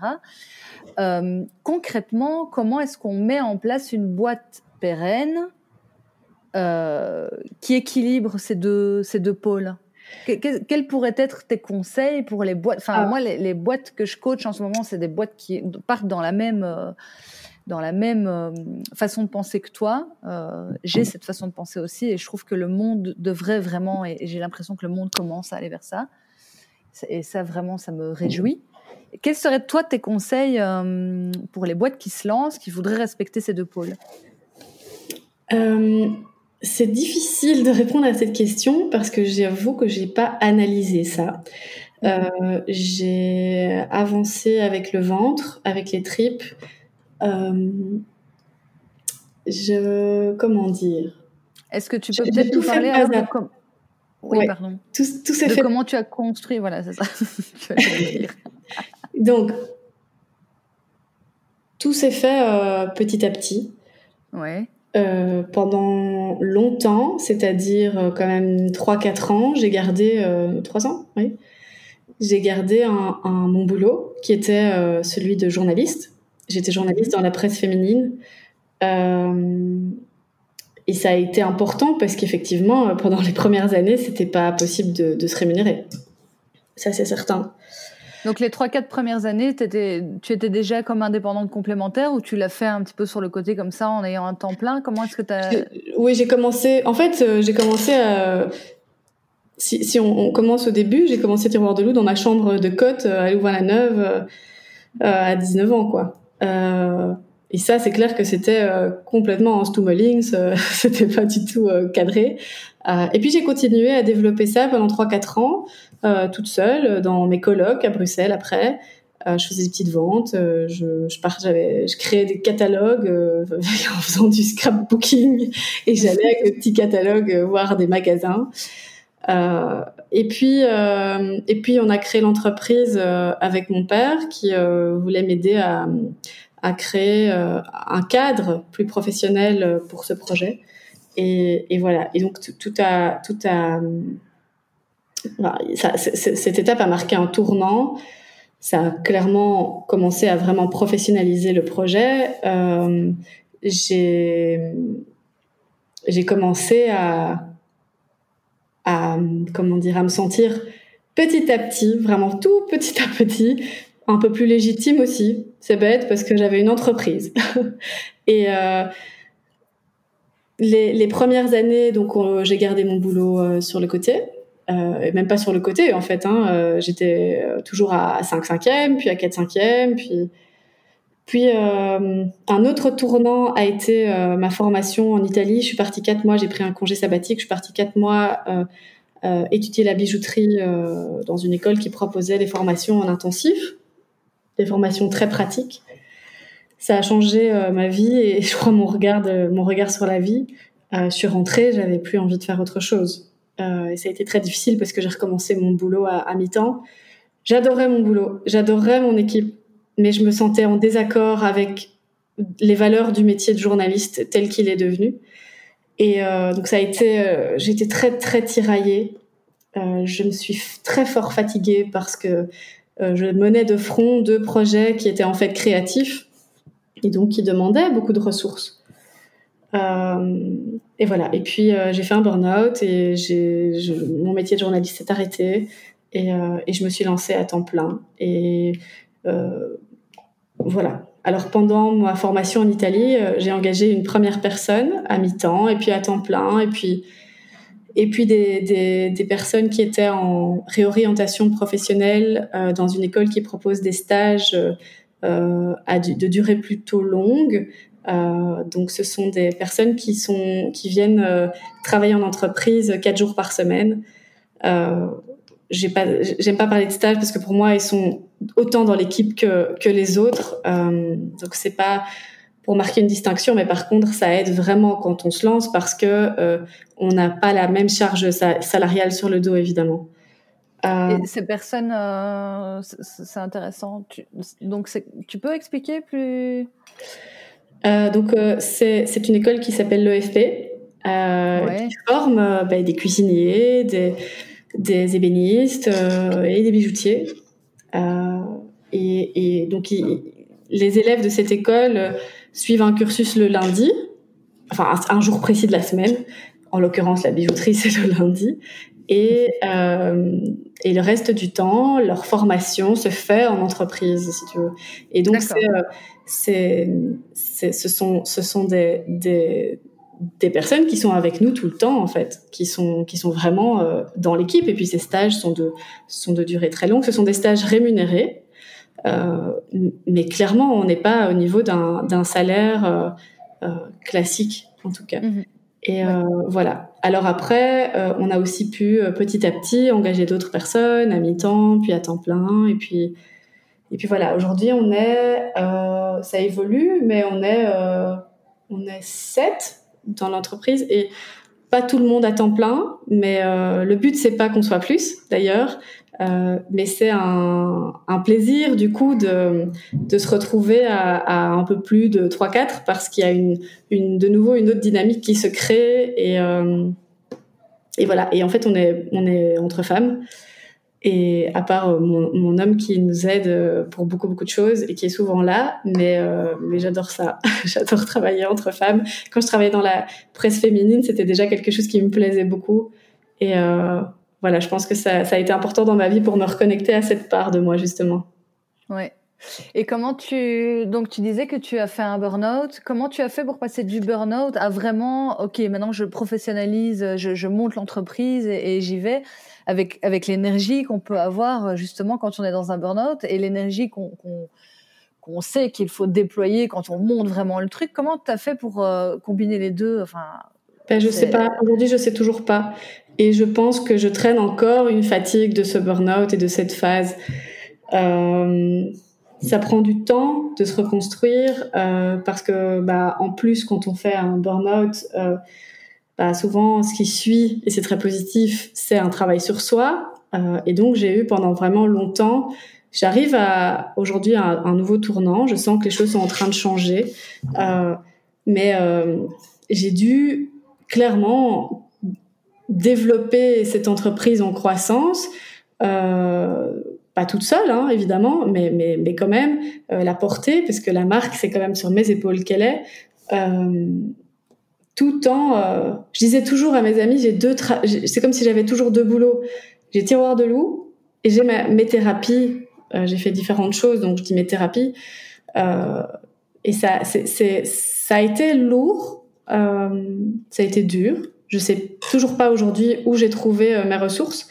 concrètement, comment est-ce qu'on met en place une boîte pérenne qui équilibre ces deux, ces deux pôles? Quels pourraient être tes conseils pour les boîtes? Enfin, ah. moi, les, les, boîtes que je coach en ce moment, c'est des boîtes qui partent dans la même dans la même euh, façon de penser que toi. Euh, j'ai cette façon de penser aussi et je trouve que le monde devrait vraiment, et, j'ai l'impression que le monde commence à aller vers ça. Et ça, vraiment, ça me réjouit. Quels seraient, toi, tes conseils euh, pour les boîtes qui se lancent, qui voudraient respecter ces deux pôles? C'est difficile de répondre à cette question parce que j'avoue que j'ai pas analysé ça. j'ai avancé avec le ventre, avec les tripes, euh, je comment dire? Est-ce que tu peux peut-être nous parler de Oui, pardon. Tout, tout s'est fait. Comment tu as construit, voilà, c'est ça. Donc, tout s'est fait euh, petit à petit. Ouais. Euh, pendant longtemps, c'est-à-dire quand même 3-4 ans, j'ai gardé 3 ans, oui. J'ai gardé un, un, mon boulot qui était celui de journaliste J'étais journaliste dans la presse féminine. Euh, et ça a été important parce qu'effectivement, euh, pendant les premières années, c'était pas possible de, de, se rémunérer. Ça, c'est certain. Donc, les 3-4 premières années, étais, tu étais déjà comme indépendante complémentaire ou tu l'as fait un petit peu sur le côté comme ça en ayant un temps plein? Comment est-ce que tu as. Oui, j'ai commencé. En fait, euh, j'ai commencé à. Si, si on, commence au début, j'ai commencé Tiroir de Loup dans ma chambre de côte à Louvain-la-Neuve euh, à 19 ans, quoi. Euh, et ça, c'est clair que c'était euh, complètement en stummelings, c'était pas du tout euh, cadré. et puis j'ai continué à développer ça pendant 3-4 ans, toute seule, dans mes colloques à Bruxelles après. je faisais des petites ventes, je, je, je créais des catalogues en faisant du scrapbooking et j'allais avec le petit catalogue voir des magasins. et puis, et puis, on a créé l'entreprise avec mon père qui voulait m'aider à, à créer un cadre plus professionnel pour ce projet. Et, et voilà. Et donc tout a, tout a, cette étape a marqué un tournant. Ça a clairement commencé à vraiment professionnaliser le projet. Euh, j'ai commencé à, comment dire à me sentir petit à petit, vraiment tout petit à petit, un peu plus légitime aussi. C'est bête parce que j'avais une entreprise et euh, les, les, premières années, donc j'ai gardé mon boulot euh, sur le côté, euh, et même pas sur le côté en fait. Hein, euh, J'étais euh, toujours à 5 5e, puis à 4 5e, puis puis un autre tournant a été ma formation en Italie. Je suis partie quatre mois, j'ai pris un congé sabbatique. Je suis partie quatre mois étudier la bijouterie dans une école qui proposait des formations en intensif, des formations très pratiques ça a changé ma vie et je crois mon regard, mon regard sur la vie. Je suis rentrée, j'avais plus envie de faire autre chose. Euh, et ça a été très difficile parce que j'ai recommencé mon boulot à, mi-temps. J'adorais mon boulot, j'adorais mon équipe, mais je me sentais en désaccord avec les valeurs du métier de journaliste tel qu'il est devenu. Et euh, donc ça a été, euh, été très très tiraillée. Je me suis très fort fatiguée parce que je menais de front deux projets qui étaient en fait créatifs et donc qui demandait beaucoup de ressources. Et voilà. Et puis euh, j'ai fait un burn-out et mon métier de journaliste s'est arrêté et, euh, et, je me suis lancée à temps plein. Et voilà. Alors pendant ma formation en Italie, j'ai engagé une première personne à mi-temps et puis à temps plein et puis et puis des, des, personnes qui étaient en réorientation professionnelle dans une école qui propose des stages euh, de durée plutôt longue. Euh, donc, ce sont des personnes qui sont qui viennent euh, travailler en entreprise quatre jours par semaine. pas, j'aime pas parler de stage parce que pour moi, ils sont autant dans l'équipe que les autres. donc, c'est pas pour marquer une distinction, mais par contre, ça aide vraiment quand on se lance parce que on n'a pas la même charge salariale sur le dos, évidemment. Euh, ces personnes, euh, c'est intéressant. donc, tu peux expliquer plus euh, Donc, c'est une école qui s'appelle l'EFP, qui forme bah, des cuisiniers, des, des ébénistes et des bijoutiers. Et, donc, les élèves de cette école suivent un cursus le lundi, enfin un jour précis de la semaine. En l'occurrence, la bijouterie, c'est le lundi. Et, euh, et le reste du temps, leur formation se fait en entreprise, si tu veux. Et donc, c'est, c'est, ce sont, ce sont des, des, des, personnes qui sont avec nous tout le temps, en fait, qui sont, qui sont vraiment euh, dans l'équipe. Et puis, ces stages sont de, sont de durée très longue. Ce sont des stages rémunérés. Euh, mais clairement, on n'est pas au niveau d'un, d'un salaire euh, classique, en tout cas. Mm-hmm. Et voilà. Alors après, on a aussi pu petit à petit engager d'autres personnes à mi-temps, puis à temps plein, et puis et puis voilà. Aujourd'hui, on est, ça évolue, mais on est on est sept dans l'entreprise et pas tout le monde à temps plein, mais le but c'est pas qu'on soit plus d'ailleurs, euh, mais c'est un, plaisir du coup de, de se retrouver à, à, un peu plus de 3-4 parce qu'il y a une, une, de nouveau une autre dynamique qui se crée et, euh, et voilà. Et en fait, on est, on est entre femmes. Et à part euh, mon, mon, homme qui nous aide pour beaucoup beaucoup de choses et qui est souvent là, mais euh, mais j'adore ça. j'adore travailler entre femmes. Quand je travaillais dans la presse féminine, c'était déjà quelque chose qui me plaisait beaucoup. Et euh, voilà, je pense que ça, a été important dans ma vie pour me reconnecter à cette part de moi, justement. Ouais. Et comment tu donc tu disais que tu as fait un burn-out. Comment tu as fait pour passer du burn-out à vraiment ok maintenant je professionnalise, je, monte l'entreprise et, j'y vais avec avec l'énergie qu'on peut avoir justement quand on est dans un burn-out et l'énergie qu'on qu'on sait qu'il faut déployer quand on monte vraiment le truc. Comment tu as fait pour euh, combiner les deux? Enfin, ben, je sais pas. Aujourd'hui, je sais toujours pas. Et je pense que je traîne encore une fatigue de ce burn-out et de cette phase. Euh, ça prend du temps de se reconstruire euh, parce que, bah, en plus, quand on fait un burn-out, euh, bah, souvent ce qui suit, et c'est très positif, c'est un travail sur soi. Euh, et donc j'ai eu pendant vraiment longtemps, j'arrive à aujourd'hui à un, nouveau tournant, je sens que les choses sont en train de changer, mais j'ai dû clairement développer cette entreprise en croissance. Pas toute seule, hein, évidemment, mais, mais, mais quand même euh, la porter, parce que la marque, c'est quand même sur mes épaules qu'elle est. Euh, tout en, euh, je disais toujours à mes amis, j'ai deux, c'est comme si j'avais toujours deux boulots. J'ai tiroir de loup et j'ai mes thérapies. Euh, j'ai fait différentes choses, donc je dis mes thérapies. Euh, et ça, c'est, ça a été lourd, ça a été dur. Je sais toujours pas aujourd'hui où j'ai trouvé mes ressources.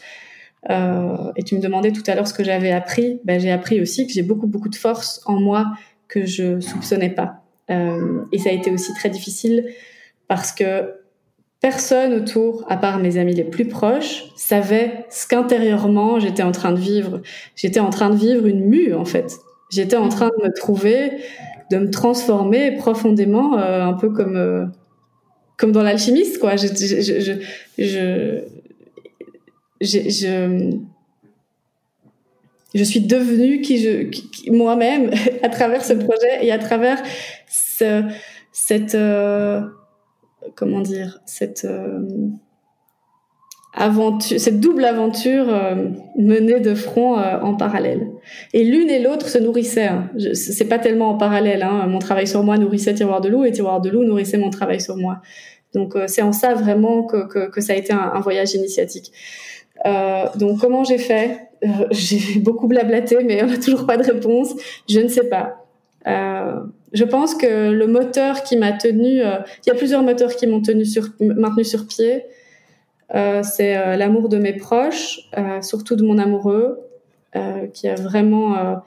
Euh, et tu me demandais tout à l'heure ce que j'avais appris. Ben, j'ai appris aussi que j'ai beaucoup, beaucoup de force en moi que je soupçonnais pas. Euh, et ça a été aussi très difficile parce que personne autour, à part mes amis les plus proches, savait ce qu'intérieurement j'étais en train de vivre. J'étais en train de vivre une mue, en fait. J'étais en train de me trouver, de me transformer profondément, euh, un peu comme comme dans l'alchimiste, quoi. Je, je, je suis devenue je moi-même à travers ce projet et à travers ce, cette euh, comment dire cette euh, aventure cette double aventure euh, menée de front en parallèle et l'une et l'autre se nourrissaient hein. c'est pas tellement en parallèle hein. mon travail sur moi nourrissait tiroir de loup et tiroir de loup nourrissait mon travail sur moi donc c'est en ça vraiment que, ça a été un voyage initiatique euh, donc comment j'ai fait? Euh, J'ai beaucoup blablaté, mais on n'a toujours pas de réponse. Je ne sais pas. Euh, je pense que le moteur qui m'a tenu, il y a plusieurs moteurs qui m'ont tenu sur, maintenu sur pied. C'est l'amour de mes proches, surtout de mon amoureux, qui a vraiment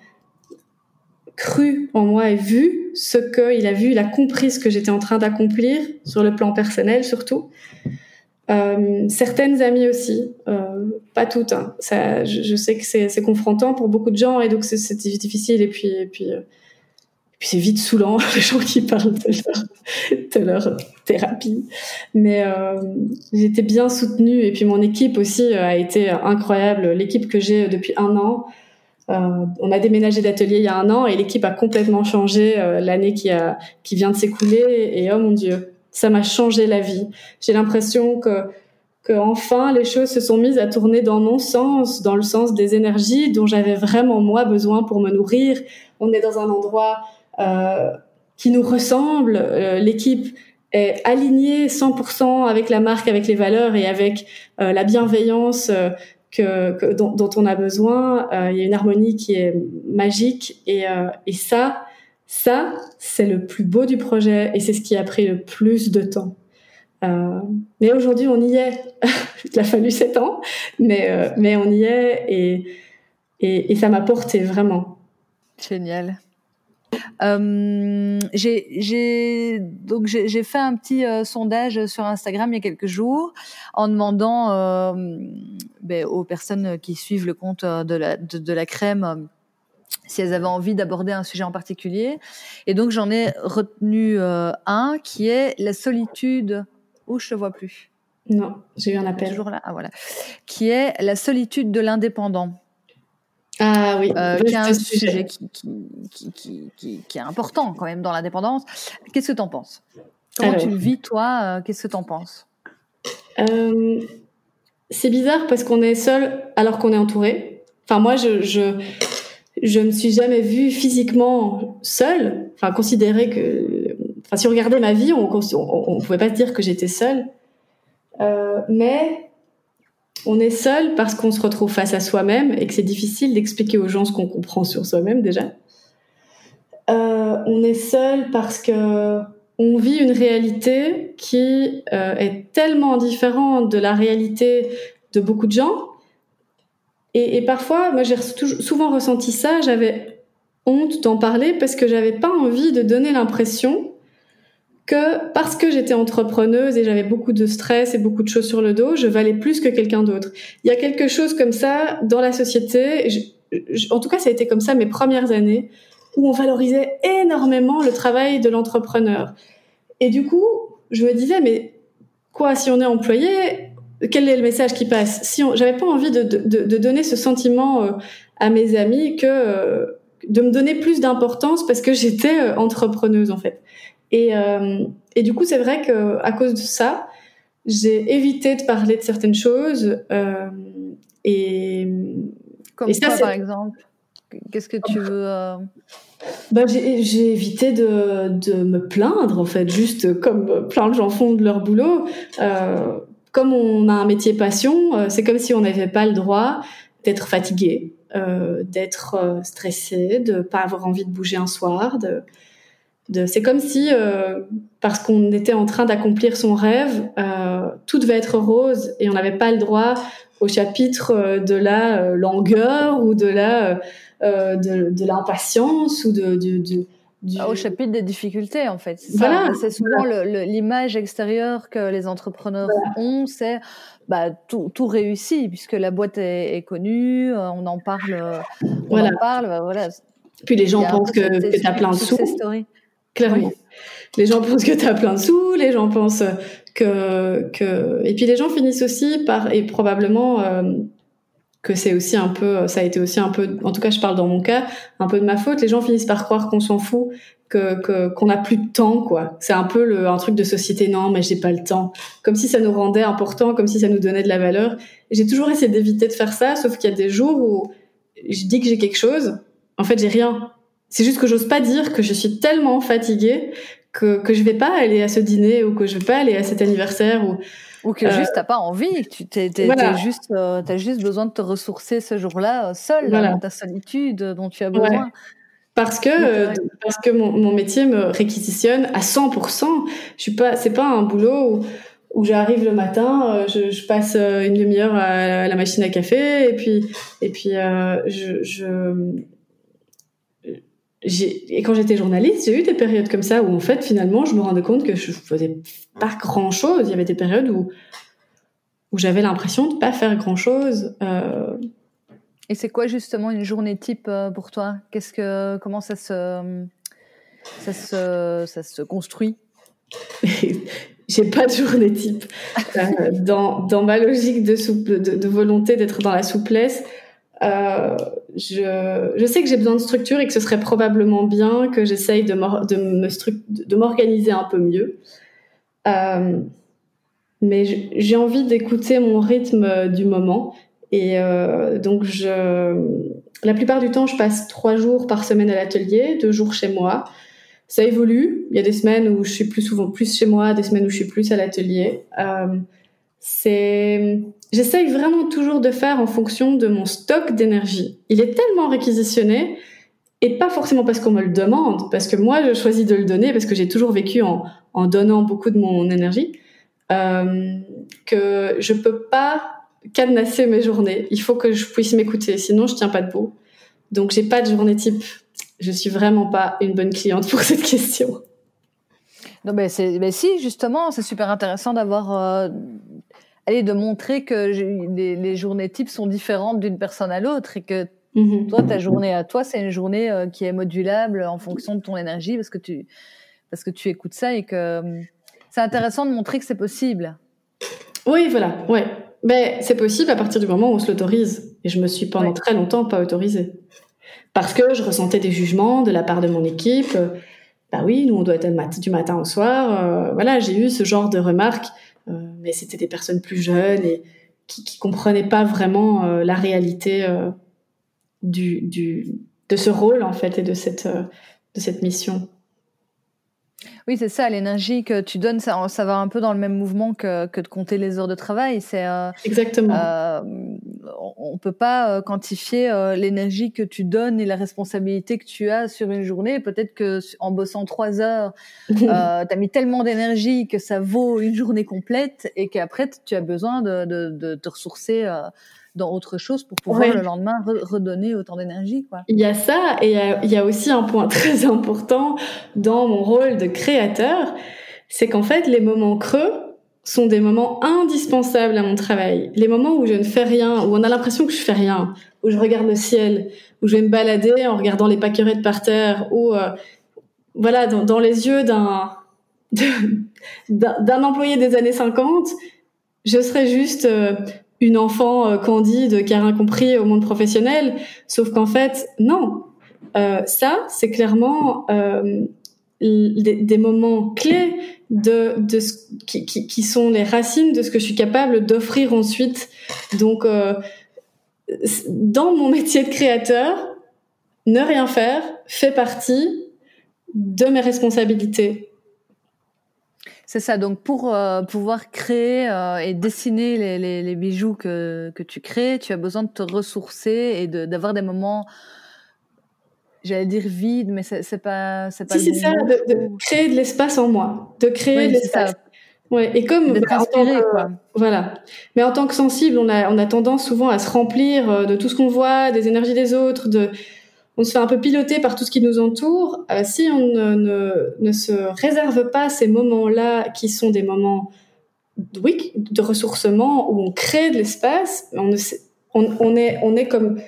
cru en moi et vu ce qu'il a vu, il a compris ce que j'étais en train d'accomplir sur le plan personnel surtout. Euh, certaines amies aussi, euh, pas toutes. Hein. Ça, je, je, sais que c'est confrontant pour beaucoup de gens et donc c'est difficile et puis et puis, euh, puis c'est vite saoulant les gens qui parlent de leur, de leur thérapie. Mais euh, j'étais bien soutenue et puis mon équipe aussi euh, a été incroyable. L'équipe que j'ai depuis un an. On a déménagé d'atelier il y a un an et l'équipe a complètement changé l'année qui qui vient de s'écouler et oh mon dieu ça m'a changé la vie. J'ai l'impression que, que enfin les choses se sont mises à tourner dans mon sens, dans le sens des énergies dont j'avais vraiment moi besoin pour me nourrir. On est dans un endroit euh, qui nous ressemble. Euh, l'équipe est alignée 100% avec la marque, avec les valeurs et avec euh, la bienveillance euh, que, que dont, dont, on a besoin. Euh, il y a une harmonie qui est magique et, et ça, ça, c'est le plus beau du projet et c'est ce qui a pris le plus de temps. Euh, mais aujourd'hui, on y est. Il a fallu sept ans, mais, euh, mais on y est et, et, ça m'a porté vraiment. Génial. Euh, j'ai fait un petit sondage sur Instagram il y a quelques jours en demandant ben, aux personnes qui suivent le compte de la, de la crème si elles avaient envie d'aborder un sujet en particulier. Et donc j'en ai retenu euh, un qui est la solitude. Où je te vois plus. Non, j'ai eu un appel. Toujours là. Ah voilà. Qui est la solitude de l'indépendant. Ah oui. Euh, qui est un sujet qui, qui, qui, qui, est important quand même dans l'indépendance. Qu'est-ce que tu en penses? Comment tu le vis toi euh, Qu'est-ce que tu en penses? Euh, C'est bizarre parce qu'on est seul alors qu'on est entouré. Enfin moi je, je je me suis jamais vue physiquement seule. Enfin, considérer que, enfin, si on regardait ma vie, on, on, pouvait pas se dire que j'étais seule. Euh, mais on est seul parce qu'on se retrouve face à soi-même et que c'est difficile d'expliquer aux gens ce qu'on comprend sur soi-même déjà. Euh, on est seul parce que on vit une réalité qui euh, est tellement différente de la réalité de beaucoup de gens et, parfois, moi j'ai souvent ressenti ça, j'avais honte d'en parler parce que j'avais pas envie de donner l'impression que parce que j'étais entrepreneuse et j'avais beaucoup de stress et beaucoup de choses sur le dos, je valais plus que quelqu'un d'autre. Il y a quelque chose comme ça dans la société, en tout cas ça a été comme ça mes premières années, où on valorisait énormément le travail de l'entrepreneur. Et du coup, je me disais, mais quoi, si on est employé, quel est le message qui passe? Si j'avais pas envie de, de, de, donner ce sentiment euh, à mes amis que euh, de me donner plus d'importance parce que j'étais euh, entrepreneuse en fait. Et, et du coup, c'est vrai que à cause de ça, j'ai évité de parler de certaines choses. et comme ça, par exemple? Qu'est-ce que tu veux bah, j'ai évité de, de, me plaindre en fait, juste comme plein de gens font de leur boulot. Euh, comme on a un métier passion, euh, c'est comme si on n'avait pas le droit d'être fatigué, euh, d'être euh, stressé, de pas avoir envie de bouger un soir. De, de c'est comme si, parce qu'on était en train d'accomplir son rêve, tout devait être rose et on n'avait pas le droit au chapitre de la langueur ou de la de, de l'impatience ou de, de au chapitre des difficultés, en fait. Voilà. C'est souvent l'image extérieure que les entrepreneurs ont, c'est bah, tout, tout réussit, puisque la boîte est, connue, euh, on en parle, euh, on voilà. en parle, bah, voilà. Puis les gens pensent que, tu as plein de sous. Clairement. Les gens pensent que tu as plein de sous, les gens pensent que, que... Et puis les gens finissent aussi par, et probablement... Euh, que c'est aussi un peu, ça a été aussi un peu, en tout cas je parle dans mon cas, un peu de ma faute. Les gens finissent par croire qu'on s'en fout, que qu'on n'a plus de temps, quoi. C'est un peu le, un truc de société. Non, mais j'ai pas le temps. Comme si ça nous rendait important, comme si ça nous donnait de la valeur. J'ai toujours essayé d'éviter de faire ça, sauf qu'il y a des jours où je dis que j'ai quelque chose, en fait j'ai rien. C'est juste que j'ose pas dire que je suis tellement fatiguée que que je vais pas aller à ce dîner ou que je vais pas aller à cet anniversaire ou ou que juste euh, t'as pas envie, tu t'es, juste, euh, as juste besoin de te ressourcer ce jour-là, euh, seul, dans ta solitude dont tu as besoin. Parce que parce que mon, mon, métier me réquisitionne à 100%. Je suis pas, c'est pas un boulot où, où j'arrive le matin, je, je, passe une demi-heure à, la machine à café et puis et puis je, je et quand j'étais journaliste, j'ai eu des périodes comme ça où en fait finalement je me rendais compte que je faisais pas grand chose. Il y avait des périodes où où j'avais l'impression de pas faire grand chose. Euh... Et c'est quoi justement une journée type euh, pour toi? Qu'est-ce que comment ça se ça se ça se construit? J'ai pas de journée type. Euh, dans dans ma logique de, souple, de, de volonté d'être dans la souplesse, euh, je, sais que j'ai besoin de structure et que ce serait probablement bien que j'essaye de, m'organiser un peu mieux. Euh, mais j'ai envie d'écouter mon rythme du moment. Et euh, donc, je, la plupart du temps, je passe trois jours par semaine à l'atelier, deux jours chez moi. Ça évolue. Il y a des semaines où je suis plus souvent plus chez moi, des semaines où je suis plus à l'atelier. C'est j'essaye vraiment toujours de faire en fonction de mon stock d'énergie. Il est tellement réquisitionné et pas forcément parce qu'on me le demande, parce que moi je choisis de le donner parce que j'ai toujours vécu en, donnant beaucoup de mon énergie, euh, que je peux pas cadenasser mes journées. Il faut que je puisse m'écouter, sinon je tiens pas debout. Donc j'ai pas de journée type. Je suis vraiment pas une bonne cliente pour cette question. Non, mais mais si justement, c'est super intéressant d'avoir euh, allez, de montrer que les, les, journées types sont différentes d'une personne à l'autre et que mhm. toi, ta journée à toi, c'est une journée euh, qui est modulable en fonction de ton énergie parce que tu, parce que tu écoutes ça et que euh, c'est intéressant de montrer que c'est possible. Oui, voilà, ouais. Mais c'est possible à partir du moment où on se l'autorise. Et je me suis pendant très longtemps pas autorisée. Parce que je ressentais des jugements de la part de mon équipe. Bah oui, nous on doit être du matin au soir. Euh, voilà, j'ai eu ce genre de remarques c'était des personnes plus jeunes et qui, comprenaient pas vraiment euh, la réalité euh, du, de ce rôle en fait et de cette, de cette mission. Oui, c'est ça, l'énergie que tu donnes, ça, ça, va un peu dans le même mouvement que, que de compter les heures de travail. C'est exactement. Euh, on peut pas quantifier euh, l'énergie que tu donnes et la responsabilité que tu as sur une journée. Peut-être que en bossant trois heures, euh, tu as mis tellement d'énergie que ça vaut une journée complète et qu'après tu as besoin de, de, de te ressourcer dans autre chose pour pouvoir le lendemain redonner autant d'énergie. Quoi. Il y a ça et il y a, aussi un point très important dans mon rôle de créateur, c'est qu'en fait les moments creux sont des moments indispensables à mon travail. Les moments où je ne fais rien, où on a l'impression que je fais rien, où je regarde le ciel, où je vais me balader en regardant les pâquerettes par terre, ou euh, voilà dans, dans, les yeux d'un d'un employé des années 50, je serais juste euh, une enfant euh, candide qui a rien compris au monde professionnel. Sauf qu'en fait, non. Euh, ça, c'est clairement euh, des, moments clés de, de ce, qui, qui, qui, sont les racines de ce que je suis capable d'offrir ensuite. Donc, euh, dans mon métier de créateur, ne rien faire fait partie de mes responsabilités. C'est ça. Donc, pour euh, pouvoir créer euh, et dessiner les, les, les, bijoux que, que tu crées, tu as besoin de te ressourcer et d'avoir des moments, j'allais dire vides, mais c'est pas, c'est pas. Si, c'est ça, de, créer de l'espace en moi, de créer de l'espace. Ouais, et comme bah, en tant que, quoi. voilà. Mais en tant que sensible, on a on a tendance souvent à se remplir euh, de tout ce qu'on voit, des énergies des autres, de on se fait un peu piloter par tout ce qui nous entoure. Euh, si on ne, ne, se réserve pas ces moments-là, qui sont des moments oui, de ressourcement où on crée de l'espace, on, est on est comme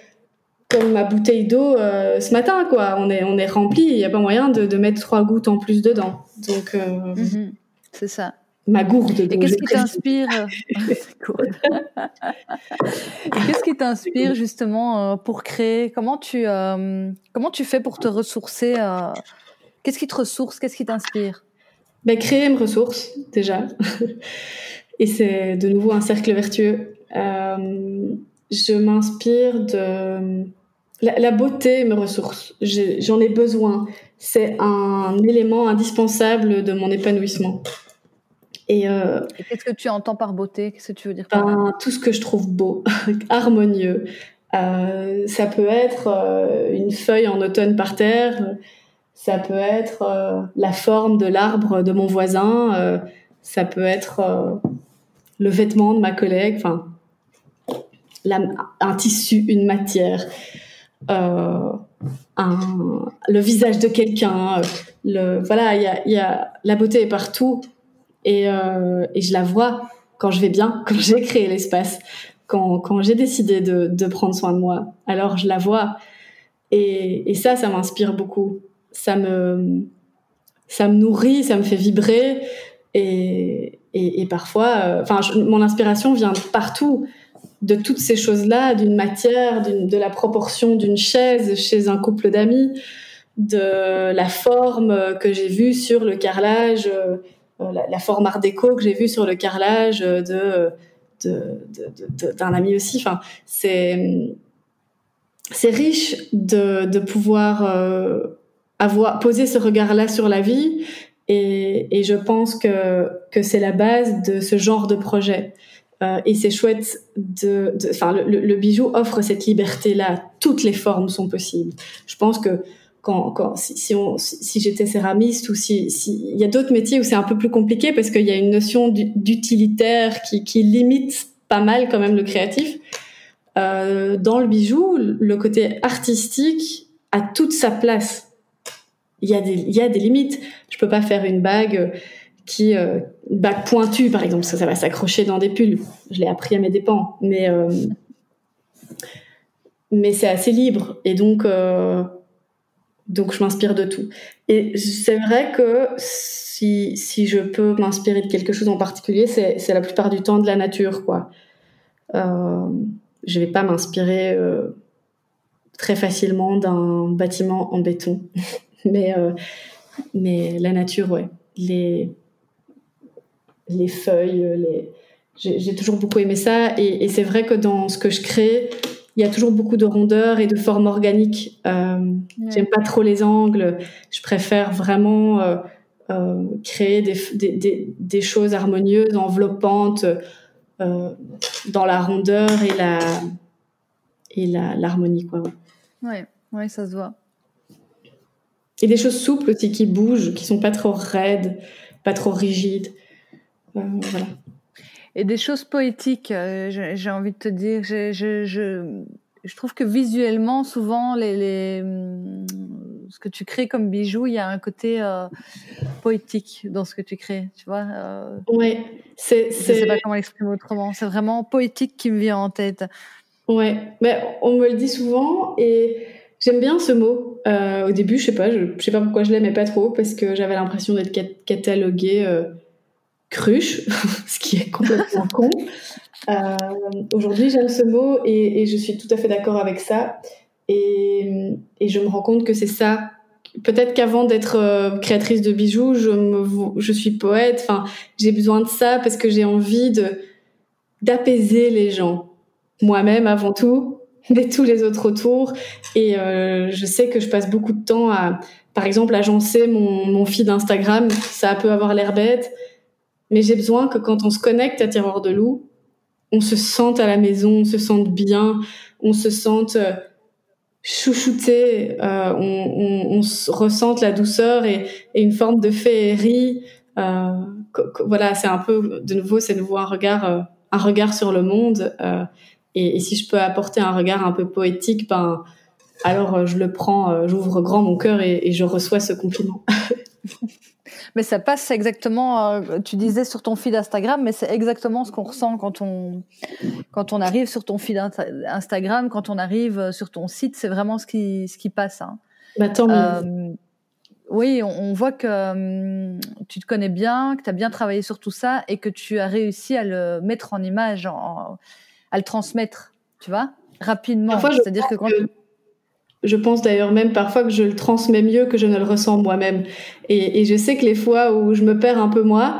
comme ma bouteille d'eau euh, ce matin, quoi. On est on est rempli. Il n'y a pas moyen de, mettre trois gouttes en plus dedans. Donc euh, mm-hmm. c'est ça ma gourde. Et qu'est-ce qui t'inspire Qu'est-ce qui t'inspire justement euh, pour créer? Comment tu euh, comment tu fais pour te ressourcer euh, Qu'est-ce qui te ressource? Qu'est-ce qui t'inspire? Ben, créer me ressource déjà, et c'est de nouveau un cercle vertueux. je m'inspire de la, la, beauté me ressource. J'en ai besoin. C'est un élément indispensable de mon épanouissement. Euh, Et, qu'est-ce que tu entends par beauté? Qu'est-ce que tu veux dire par ben, Tout ce que je trouve beau, harmonieux. Euh, ça peut être euh, une feuille en automne par terre, ça peut être la forme de l'arbre de mon voisin, ça peut être le vêtement de ma collègue, enfin, un tissu, une matière, un, le visage de quelqu'un. le voilà, il y a, y a, la beauté est partout et, euh, et je la vois quand je vais bien, quand j'ai créé l'espace, quand, j'ai décidé de, de, prendre soin de moi. Alors je la vois. Et, ça, ça m'inspire beaucoup. Ça me, ça me nourrit, ça me fait vibrer. Et, parfois, euh, enfin, mon inspiration vient partout, de toutes ces choses-là, d'une matière, de la proportion d'une chaise chez un couple d'amis, de la forme que j'ai vue sur le carrelage euh, euh, la, forme art déco que j'ai vue sur le carrelage de d'un ami aussi. Enfin, c'est c'est riche de, pouvoir euh, avoir poser ce regard-là sur la vie et, je pense que que c'est la base de ce genre de projet. Euh, et c'est chouette de, enfin, le, le, bijou offre cette liberté-là. Toutes les formes sont possibles. Je pense que quand, si, si, si, j'étais céramiste ou si, si il y a d'autres métiers où c'est un peu plus compliqué parce qu'il y a une notion d'utilitaire qui, limite pas mal quand même le créatif. Euh, dans le bijou, le côté artistique a toute sa place. Il y a des, limites. Je peux pas faire une bague qui, euh, pointue par exemple, ça, ça va s'accrocher dans des pulls. Je l'ai appris à mes dépens, mais euh, mais c'est assez libre et donc euh, donc je m'inspire de tout. Et c'est vrai que si, si je peux m'inspirer de quelque chose en particulier, c'est la plupart du temps de la nature, quoi. Euh, je vais pas m'inspirer euh, très facilement d'un bâtiment en béton, mais euh, mais la nature, ouais. Les les feuilles, les j'ai toujours beaucoup aimé ça et c'est vrai que dans ce que je crée, il y a toujours beaucoup de rondeur et de forme organique. Euh, J'aime pas trop les angles. Je préfère vraiment euh, euh, créer des, des, des, choses harmonieuses, enveloppantes, dans la rondeur et la et l'harmonie, quoi. Ouais. ouais, ça se voit. Et des choses souples aussi qui bougent, qui sont pas trop raides, pas trop rigides. Voilà. Et des choses poétiques, euh, j'ai envie de te dire. Je, je, je, je, trouve que visuellement, souvent, les, les, hum, ce que tu crées comme bijoux, il y a un côté euh, poétique dans ce que tu crées, tu vois. Euh, oui, c'est. Je sais pas comment l'exprimer autrement. C'est vraiment poétique qui me vient en tête. Ouais, mais on me le dit souvent et J'aime bien ce mot. au début, je sais pas, je, sais pas pourquoi je l'aimais pas trop, parce que j'avais l'impression d'être cataloguée cruche, ce qui est complètement con. Aujourd'hui, j'aime ce mot et, et, je suis tout à fait d'accord avec ça. Et, et, je me rends compte que c'est ça peut-être qu'avant d'être euh, créatrice de bijoux, je, me, je suis poète. Enfin, j'ai besoin de ça parce que j'ai envie de d'apaiser les gens, moi-même avant tout, mais tous les autres autour. Et euh, je sais que je passe beaucoup de temps à, par exemple, agencer mon, mon feed Instagram. Ça peut avoir l'air bête, mais j'ai besoin que quand on se connecte à Terreur de Loup, on se sente à la maison, on se sente bien, on se sente euh, chouchouté, euh, on, on, on, ressente la douceur et, et, une forme de féerie. Euh, voilà, c'est un peu, de nouveau, c'est nouveau un regard, euh, un regard sur le monde. Euh, et, et, si je peux apporter un regard un peu poétique, ben, alors je le prends, j'ouvre grand mon cœur et, et je reçois ce compliment. Mais ça passe exactement, euh, tu disais sur ton feed Instagram, mais c'est exactement ce qu'on ressent quand on, quand on arrive sur ton feed Instagram, quand on arrive euh, sur ton site, c'est vraiment ce qui, ce qui passe. Hein. Bah, tant euh, oui, on, voit que hum, tu te connais bien, que tu as bien travaillé sur tout ça et que tu as réussi à le mettre en image, à le transmettre, tu vois, rapidement. C'est-à-dire que quand... Je pense d'ailleurs même parfois que je le transmets mieux que je ne le ressens moi-même. Et, et, je sais que les fois où je me perds un peu moi,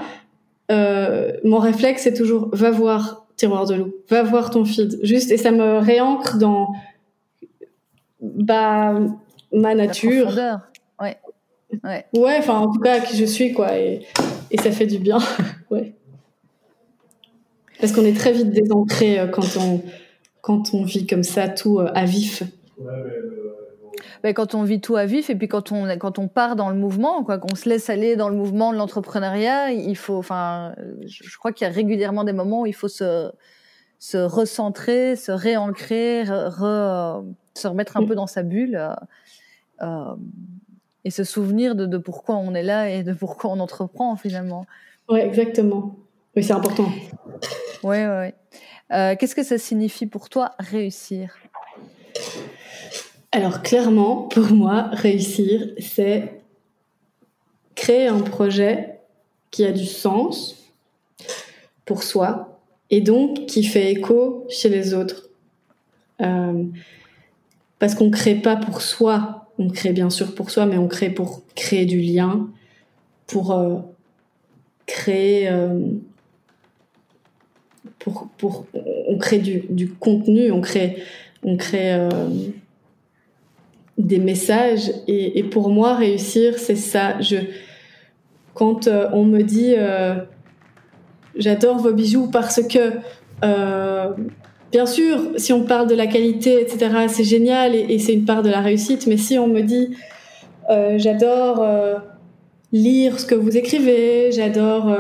euh, mon réflexe c'est toujours va voir tiroir de loup, va voir ton feed, juste et ça me réancre dans bah ma nature. ouais. Ouais. Ouais, enfin en tout cas qui je suis quoi et, et ça fait du bien. ouais. Parce qu'on est très vite désancré euh, quand on quand on vit comme ça tout euh, à vif. Ouais, ben, quand on vit tout à vif et puis quand on quand on part dans le mouvement, quoi, qu'on se laisse aller dans le mouvement de l'entrepreneuriat, il faut, enfin, je, crois qu'il y a régulièrement des moments où il faut se se recentrer, se réancrer, se remettre un peu dans sa bulle euh, euh, et se souvenir de, de, pourquoi on est là et de pourquoi on entreprend finalement. Ouais, exactement. Oui, c'est important. Ouais, ouais. ouais. Euh, Qu'est-ce que ça signifie pour toi réussir? Alors clairement, pour moi, réussir, c'est créer un projet qui a du sens pour soi et donc qui fait écho chez les autres. Euh, parce qu'on ne crée pas pour soi, on crée bien sûr pour soi, mais on crée pour créer du lien, pour euh, créer... Euh, pour, on crée du, du contenu, on crée, on crée des messages. Et, pour moi, réussir, c'est ça. Je, quand euh, on me dit euh, j'adore vos bijoux parce que, euh, bien sûr, si on parle de la qualité, etc., c'est génial et, c'est une part de la réussite. Mais si on me dit j'adore lire ce que vous écrivez, j'adore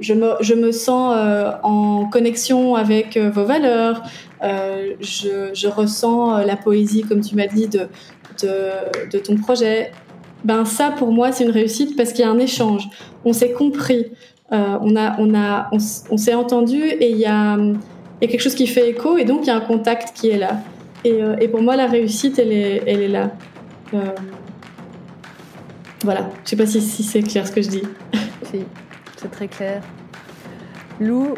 je me, sens en connexion avec vos valeurs, euh, je, je, ressens la poésie, comme tu m'as dit, de, de, de, ton projet. Ben ça, pour moi, c'est une réussite parce qu'il y a un échange. On s'est compris, on a, on a, on, s'est entendu et il y a, y a quelque chose qui fait écho et donc il y a un contact qui est là. Et, et pour moi, la réussite, elle est, elle est là. voilà. Je sais pas si, si c'est clair ce que je dis. Si c'est très clair. Lou,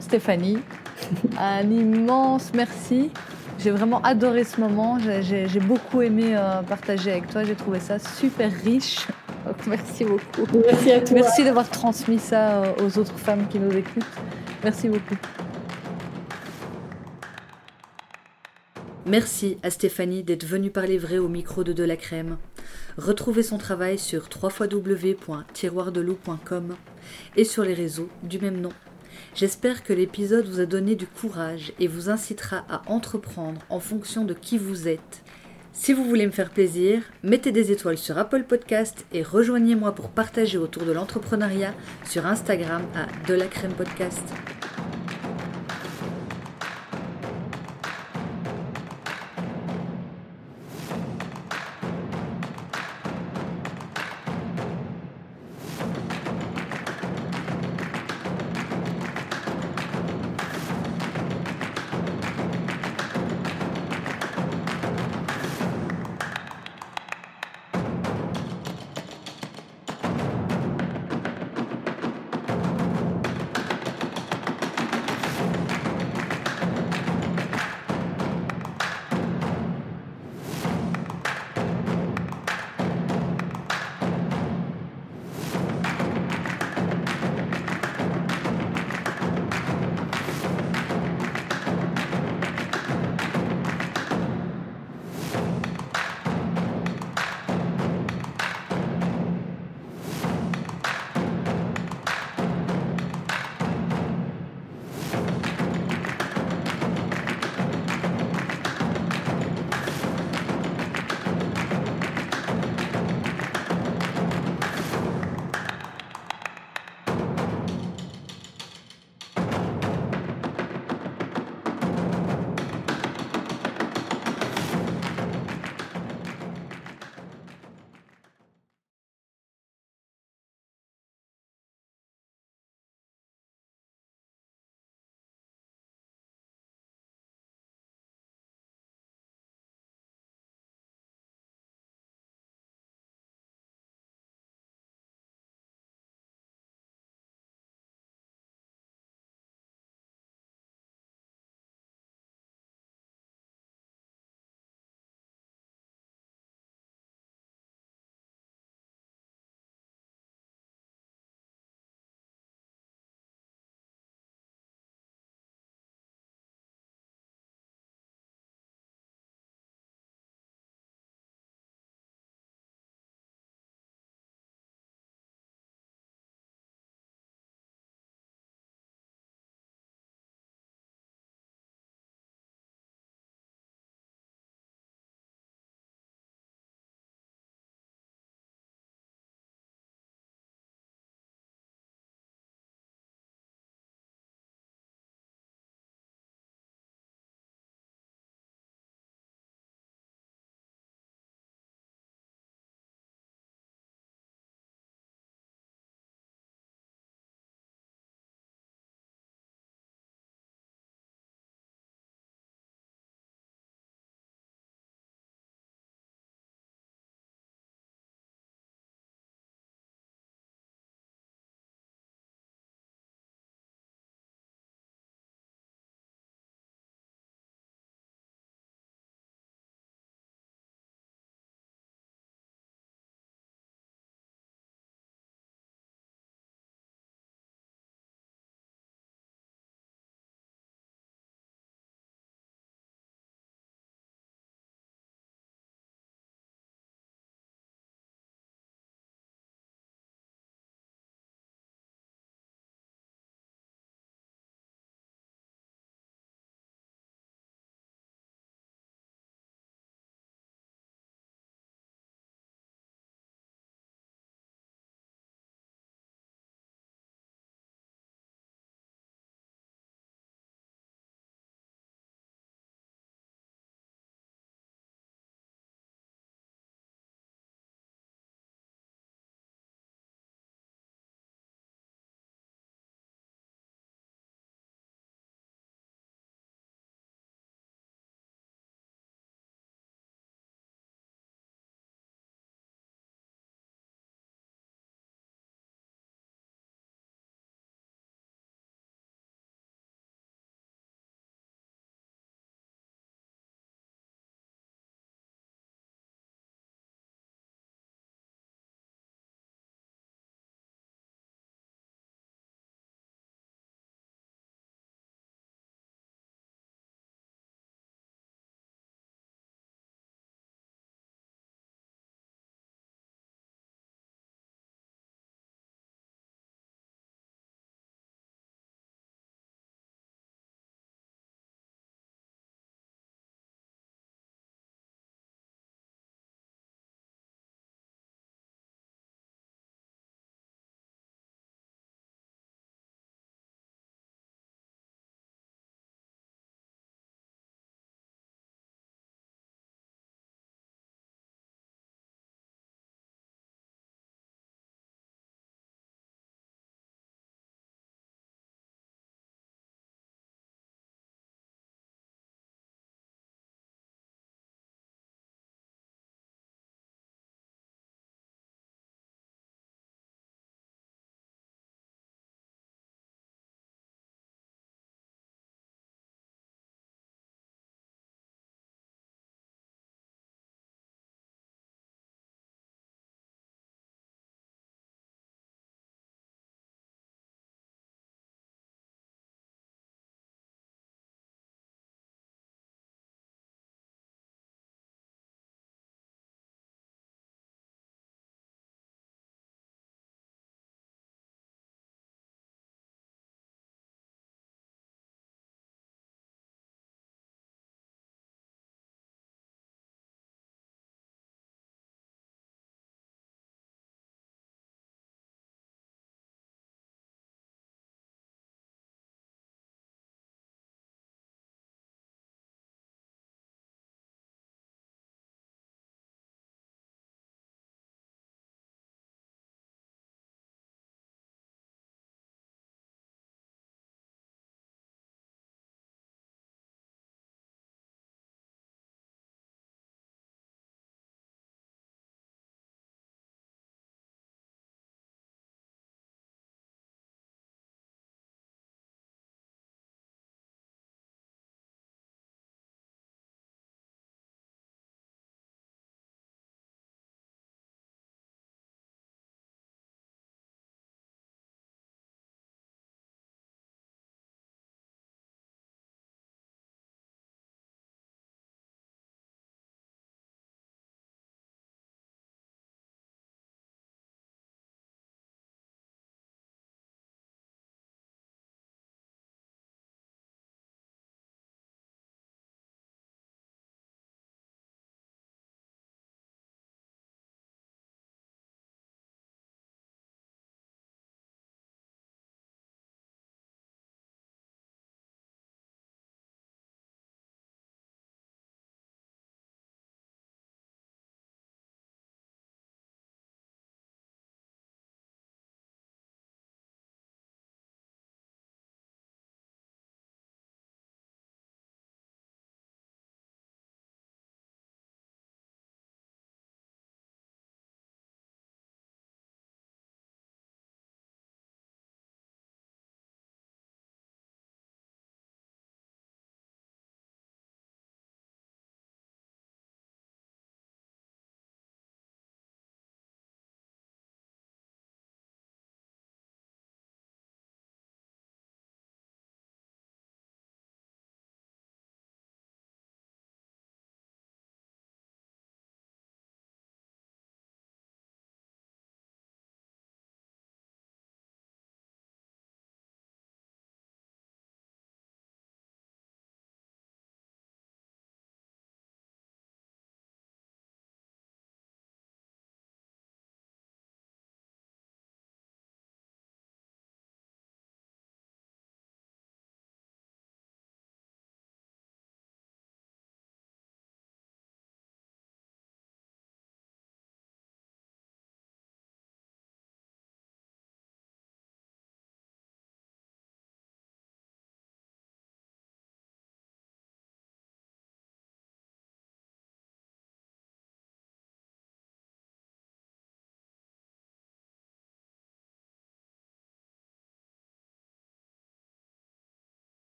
Stéphanie, un immense merci. J'ai vraiment adoré ce moment. J'ai beaucoup aimé euh, partager avec toi. J'ai trouvé ça super riche. merci beaucoup. Merci à toi. Merci d'avoir transmis ça euh, aux autres femmes qui nous écoutent. Merci beaucoup. Merci à Stéphanie d'être venue parler vrai au micro de De la Crème. Retrouvez son travail sur www.tiroirdelou.com et sur les réseaux du même nom. J'espère que l'épisode vous a donné du courage et vous incitera à entreprendre en fonction de qui vous êtes. Si vous voulez me faire plaisir, mettez des étoiles sur Apple Podcast et rejoignez-moi pour partager autour de l'entrepreneuriat sur Instagram à De la Crème Podcast.